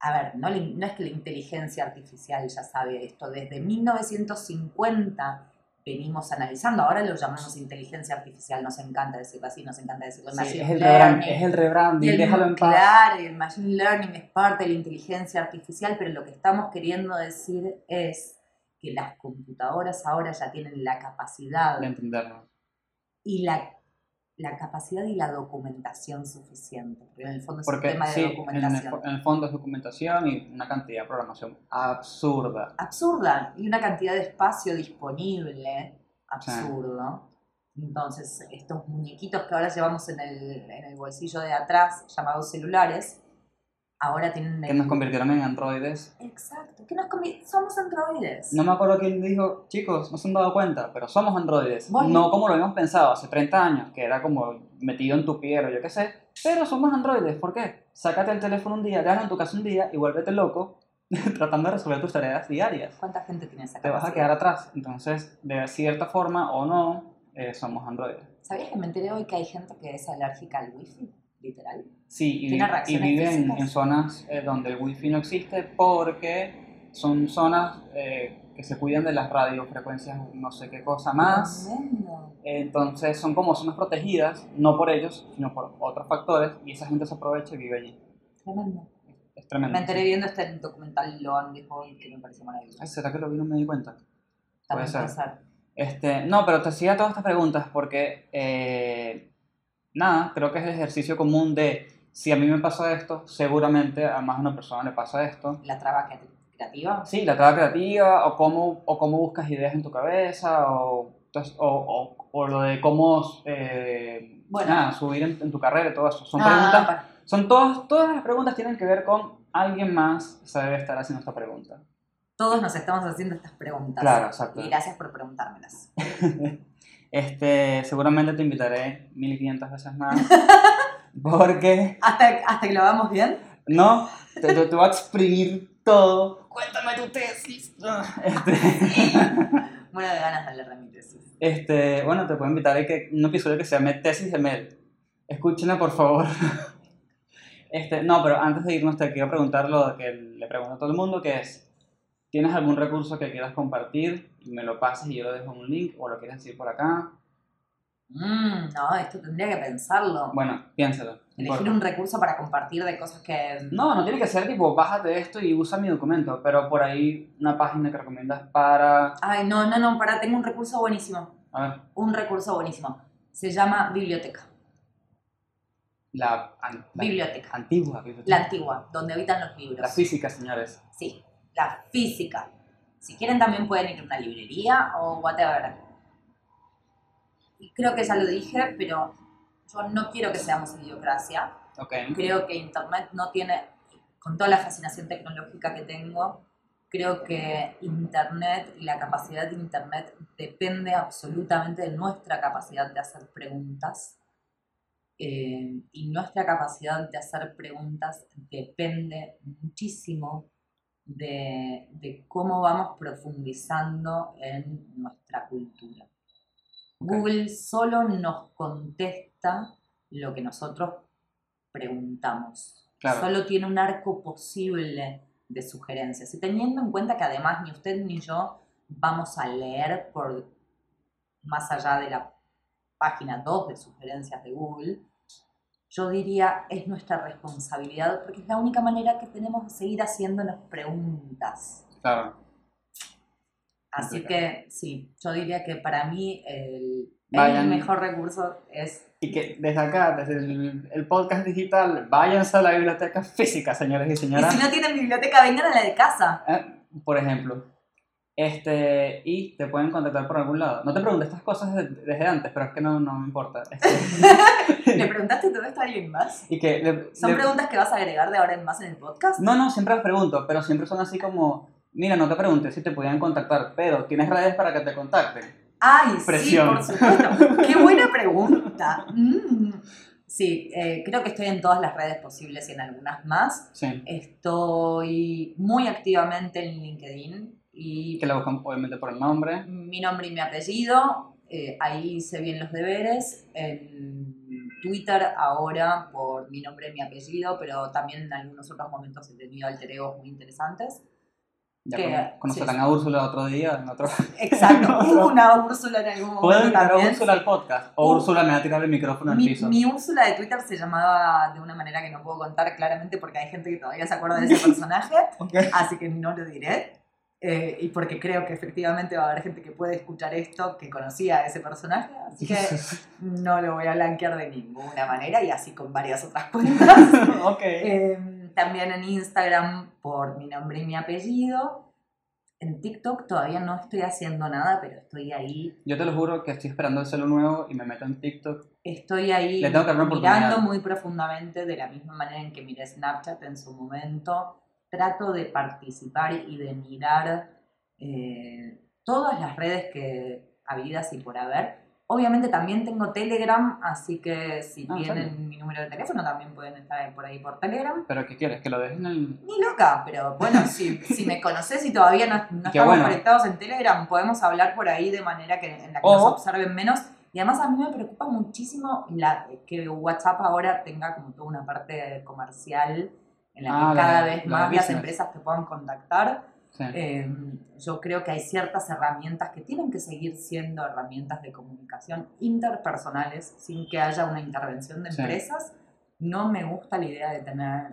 A ver, no, no es que la inteligencia artificial ya sabe esto. Desde 1950 venimos analizando. Ahora lo llamamos inteligencia artificial, nos encanta decirlo así, nos encanta decirlo Sí, machine es, el learning. es el rebranding, el déjalo en paz. Claro, el machine learning es parte de la inteligencia artificial, pero lo que estamos queriendo decir es que las computadoras ahora ya tienen la capacidad De entenderlo. y la, la capacidad y la documentación suficiente. Porque en el fondo es un Porque tema de sí, en el, documentación. en el fondo es documentación y una cantidad de programación absurda. absurda y una cantidad de espacio disponible absurdo. Entonces, estos muñequitos que ahora llevamos en el, en el bolsillo de atrás, llamados celulares, ahora tienen... Que nos convirtieron en androides. Exacto, que nos somos androides. No me acuerdo quién dijo, chicos, no se han dado cuenta, pero somos androides. Bueno. No como lo habíamos pensado hace 30 años, que era como metido en tu piel o yo qué sé. Pero somos androides, ¿por qué? Sácate el teléfono un día, déjalo en tu casa un día y vuélvete loco tratando de resolver tus tareas diarias. ¿Cuánta gente tiene esa Te vas a quedar atrás. Entonces, de cierta forma o no, eh, somos androides. ¿Sabías que me enteré hoy que hay gente que es alérgica al wifi? Literal. Sí, y, ¿Tiene y viven físicas? en zonas eh, donde el wifi no existe porque son zonas eh, que se cuidan de las radiofrecuencias, no sé qué cosa más. Tremendo. Entonces son como zonas protegidas, no por ellos, sino por otros factores, y esa gente se aprovecha y vive allí. Tremendo. Es tremendo. Me enteré viendo este documental Loan de Hall que me pareció maravilloso. Ay, ¿Será que lo vi y no me di cuenta? También puede ser. Este, no, pero te hacía todas estas preguntas porque, eh, nada, creo que es el ejercicio común de si a mí me pasa esto, seguramente a más de una persona le pasa esto. La traba cre- creativa. Sí, la traba creativa, o cómo, o cómo buscas ideas en tu cabeza, o, entonces, o, o- o lo de cómo eh, Bueno. nada, subir en, en tu carrera y todo eso. Son Ah, preguntas, para- son todas, todas las preguntas tienen que ver con alguien más se debe estar haciendo esta pregunta. Todos nos estamos haciendo estas preguntas. Claro, exacto. Y gracias por preguntármelas. Este, seguramente te invitaré 1500 veces más, porque, ¿Hasta, hasta que lo hagamos bien? no, te, te, te voy a exprimir todo. Cuéntame tu tesis. Este, Bueno, de ganas de leer de mi tesis. Este, bueno, te puedo invitar a que un episodio que se llame Tesis de Mel. Escúchenla, por favor. Este, no, pero antes de irnos te quiero preguntar lo que le pregunto a todo el mundo, que es, ¿tienes algún recurso que quieras compartir? Y me lo pases y yo lo dejo en un link, o lo quieres decir por acá. Mm, no, esto tendría que pensarlo. Bueno, piénsalo. Elegir un recurso para compartir de cosas que... No, no tiene que ser tipo, bájate esto y usa mi documento, pero por ahí una página que recomiendas para... Ay, no, no, no, para, tengo un recurso buenísimo. A ver, Un recurso buenísimo. Se llama biblioteca. la, an- la Biblioteca. antigua biblioteca. La antigua, donde habitan los libros. La física, señores. Sí, la física. Si quieren también pueden ir a una librería o whatever. Y creo que ya lo dije, pero yo no quiero que seamos idiocracia. Ok. Creo que Internet no tiene, con toda la fascinación tecnológica que tengo, creo que Internet y la capacidad de Internet depende absolutamente de nuestra capacidad de hacer preguntas. Eh, y nuestra capacidad de hacer preguntas depende muchísimo de, de cómo vamos profundizando en nuestra cultura. Google solo nos contesta lo que nosotros preguntamos. Claro. Solo tiene un arco posible de sugerencias. Y teniendo en cuenta que además ni usted ni yo vamos a leer por más allá de la página 2 de sugerencias de Google, yo diría es nuestra responsabilidad porque es la única manera que tenemos de seguir haciéndonos preguntas. Claro. Así que sí, yo diría que para mí el, el mejor recurso es Y que desde acá, desde el, el podcast digital, váyanse a la biblioteca física, señores y Y señoras. si no tienen biblioteca, vengan a la de casa. Eh, por ejemplo. Este, y te pueden contactar por algún lado. No te pregunté estas cosas de- desde antes, pero es que no, no me importa. Este, ¿Le preguntaste esto a alguien más? y que le- ¿Son le- preguntas que vas a agregar de ahora en más en el podcast? No, no, siempre las pregunto, pero siempre son así como, mira, no te pregunté si te podían contactar, pero tienes redes para que te contacten. Ay, Presión. sí, por supuesto. Qué buena pregunta. Mm. Sí, eh, creo que estoy en todas las redes posibles y en algunas más. Sí. Estoy muy activamente en LinkedIn y Que la buscan obviamente por el nombre. mi nombre y mi apellido. eh, ahí hice bien los deberes. En Twitter ahora por mi nombre y mi apellido, pero también en algunos otros momentos he tenido alter egos muy interesantes. Ya Que- cono- conocerán sí, a Úrsula otro día, en otro... Exacto, hubo una Úrsula en algún ¿Puedo momento invitar a también. Úrsula al podcast? ¿O Uh. Úrsula me va a tirar el micrófono al Mi, piso? mi Úrsula de Twitter se llamaba de una manera que no puedo contar claramente porque hay gente que todavía se acuerda de ese personaje, Ok. así que no lo diré. Eh, y porque creo que efectivamente va a haber gente que puede escuchar esto que conocía a ese personaje, así que no lo voy a blanquear de ninguna manera y así con varias otras cuentas. ok. Eh, también en Instagram por mi nombre y mi apellido. En TikTok todavía no estoy haciendo nada, pero estoy ahí. Yo te lo juro que estoy esperando el celo nuevo y me meto en TikTok. Estoy ahí Le tengo que dar una mirando muy profundamente de la misma manera en que miré Snapchat en su momento. Trato de participar y de mirar eh, todas las redes que habidas y por haber. Obviamente también tengo Telegram, así que si Ah, tienen mi número de teléfono también pueden estar por ahí por Telegram. ¿Pero qué quieres? ¿Que lo dejes en el...? Ni loca, pero bueno, si, si me conoces y todavía no, estamos bueno. conectados en Telegram, podemos hablar por ahí de manera que, en la que O- nos observen menos. Y además a mí me preocupa muchísimo la, que WhatsApp ahora tenga como toda una parte comercial en la que Ah, la cada vez la de más las business. empresas te puedan contactar. Sí. Eh, yo creo que hay ciertas herramientas que tienen que seguir siendo herramientas de comunicación interpersonales sin que haya una intervención de Sí. empresas. No me gusta la idea de tener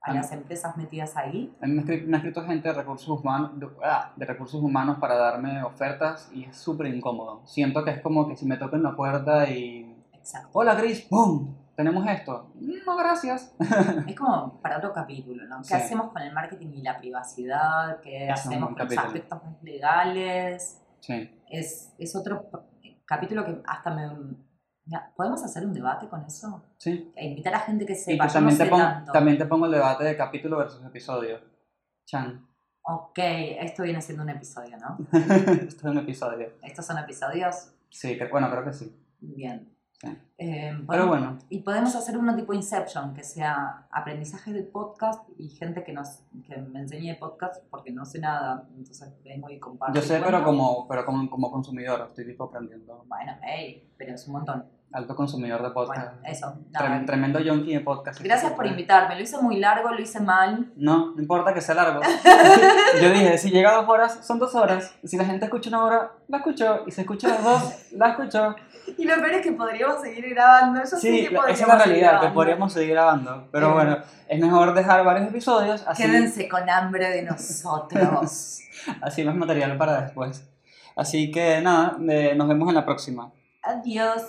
a Ah. las empresas metidas ahí. A mí me, ha escri- me ha escrito gente de recursos, humanos, de, ah, de recursos humanos para darme ofertas y es súper incómodo. Siento que es como que si me tocan la puerta y... Exacto. Hola Gris, ¡pum! Tenemos esto. No, gracias. Es como para otro capítulo, ¿no? ¿Qué Sí. hacemos con el marketing y la privacidad? ¿Qué Es hacemos con los aspectos más legales? Sí. Es, es otro capítulo que hasta me... ¿Podemos hacer un debate con eso? Sí. E invitar a gente que Y sepa. pues Yo no también, te sé pongo, tanto. también te pongo el debate de capítulo versus episodio. Chan. Ok, esto viene siendo un episodio, ¿no? Esto es un episodio. Estos son episodios. Sí, que- bueno, creo que sí. Bien. Sí. Eh, Pero bueno, Y podemos hacer uno tipo Inception, que sea aprendizaje de podcast y gente que nos que me enseñe podcast porque no sé nada. Entonces vengo y comparto. yo sé, pero como, pero como, como consumidor, estoy tipo aprendiendo. Bueno, hey, pero es un montón. Alto consumidor de podcast. Bueno, eso. Nada. tremendo yonki de podcast. Gracias por invitarme. Lo hice muy largo, lo hice mal. No, no importa que sea largo. Yo dije, si llega a dos horas, son dos horas. Si la gente escucha una hora, la escuchó. Y si escucha las dos, la escuchó. Y lo peor es que podríamos seguir grabando. Yo sé Sí, que esa es la realidad, que podríamos seguir grabando. Pero Eh. bueno, es mejor dejar varios episodios, así, Quédense con hambre de nosotros. así más material para después. Así que nada, eh, nos vemos en la próxima. Adiós.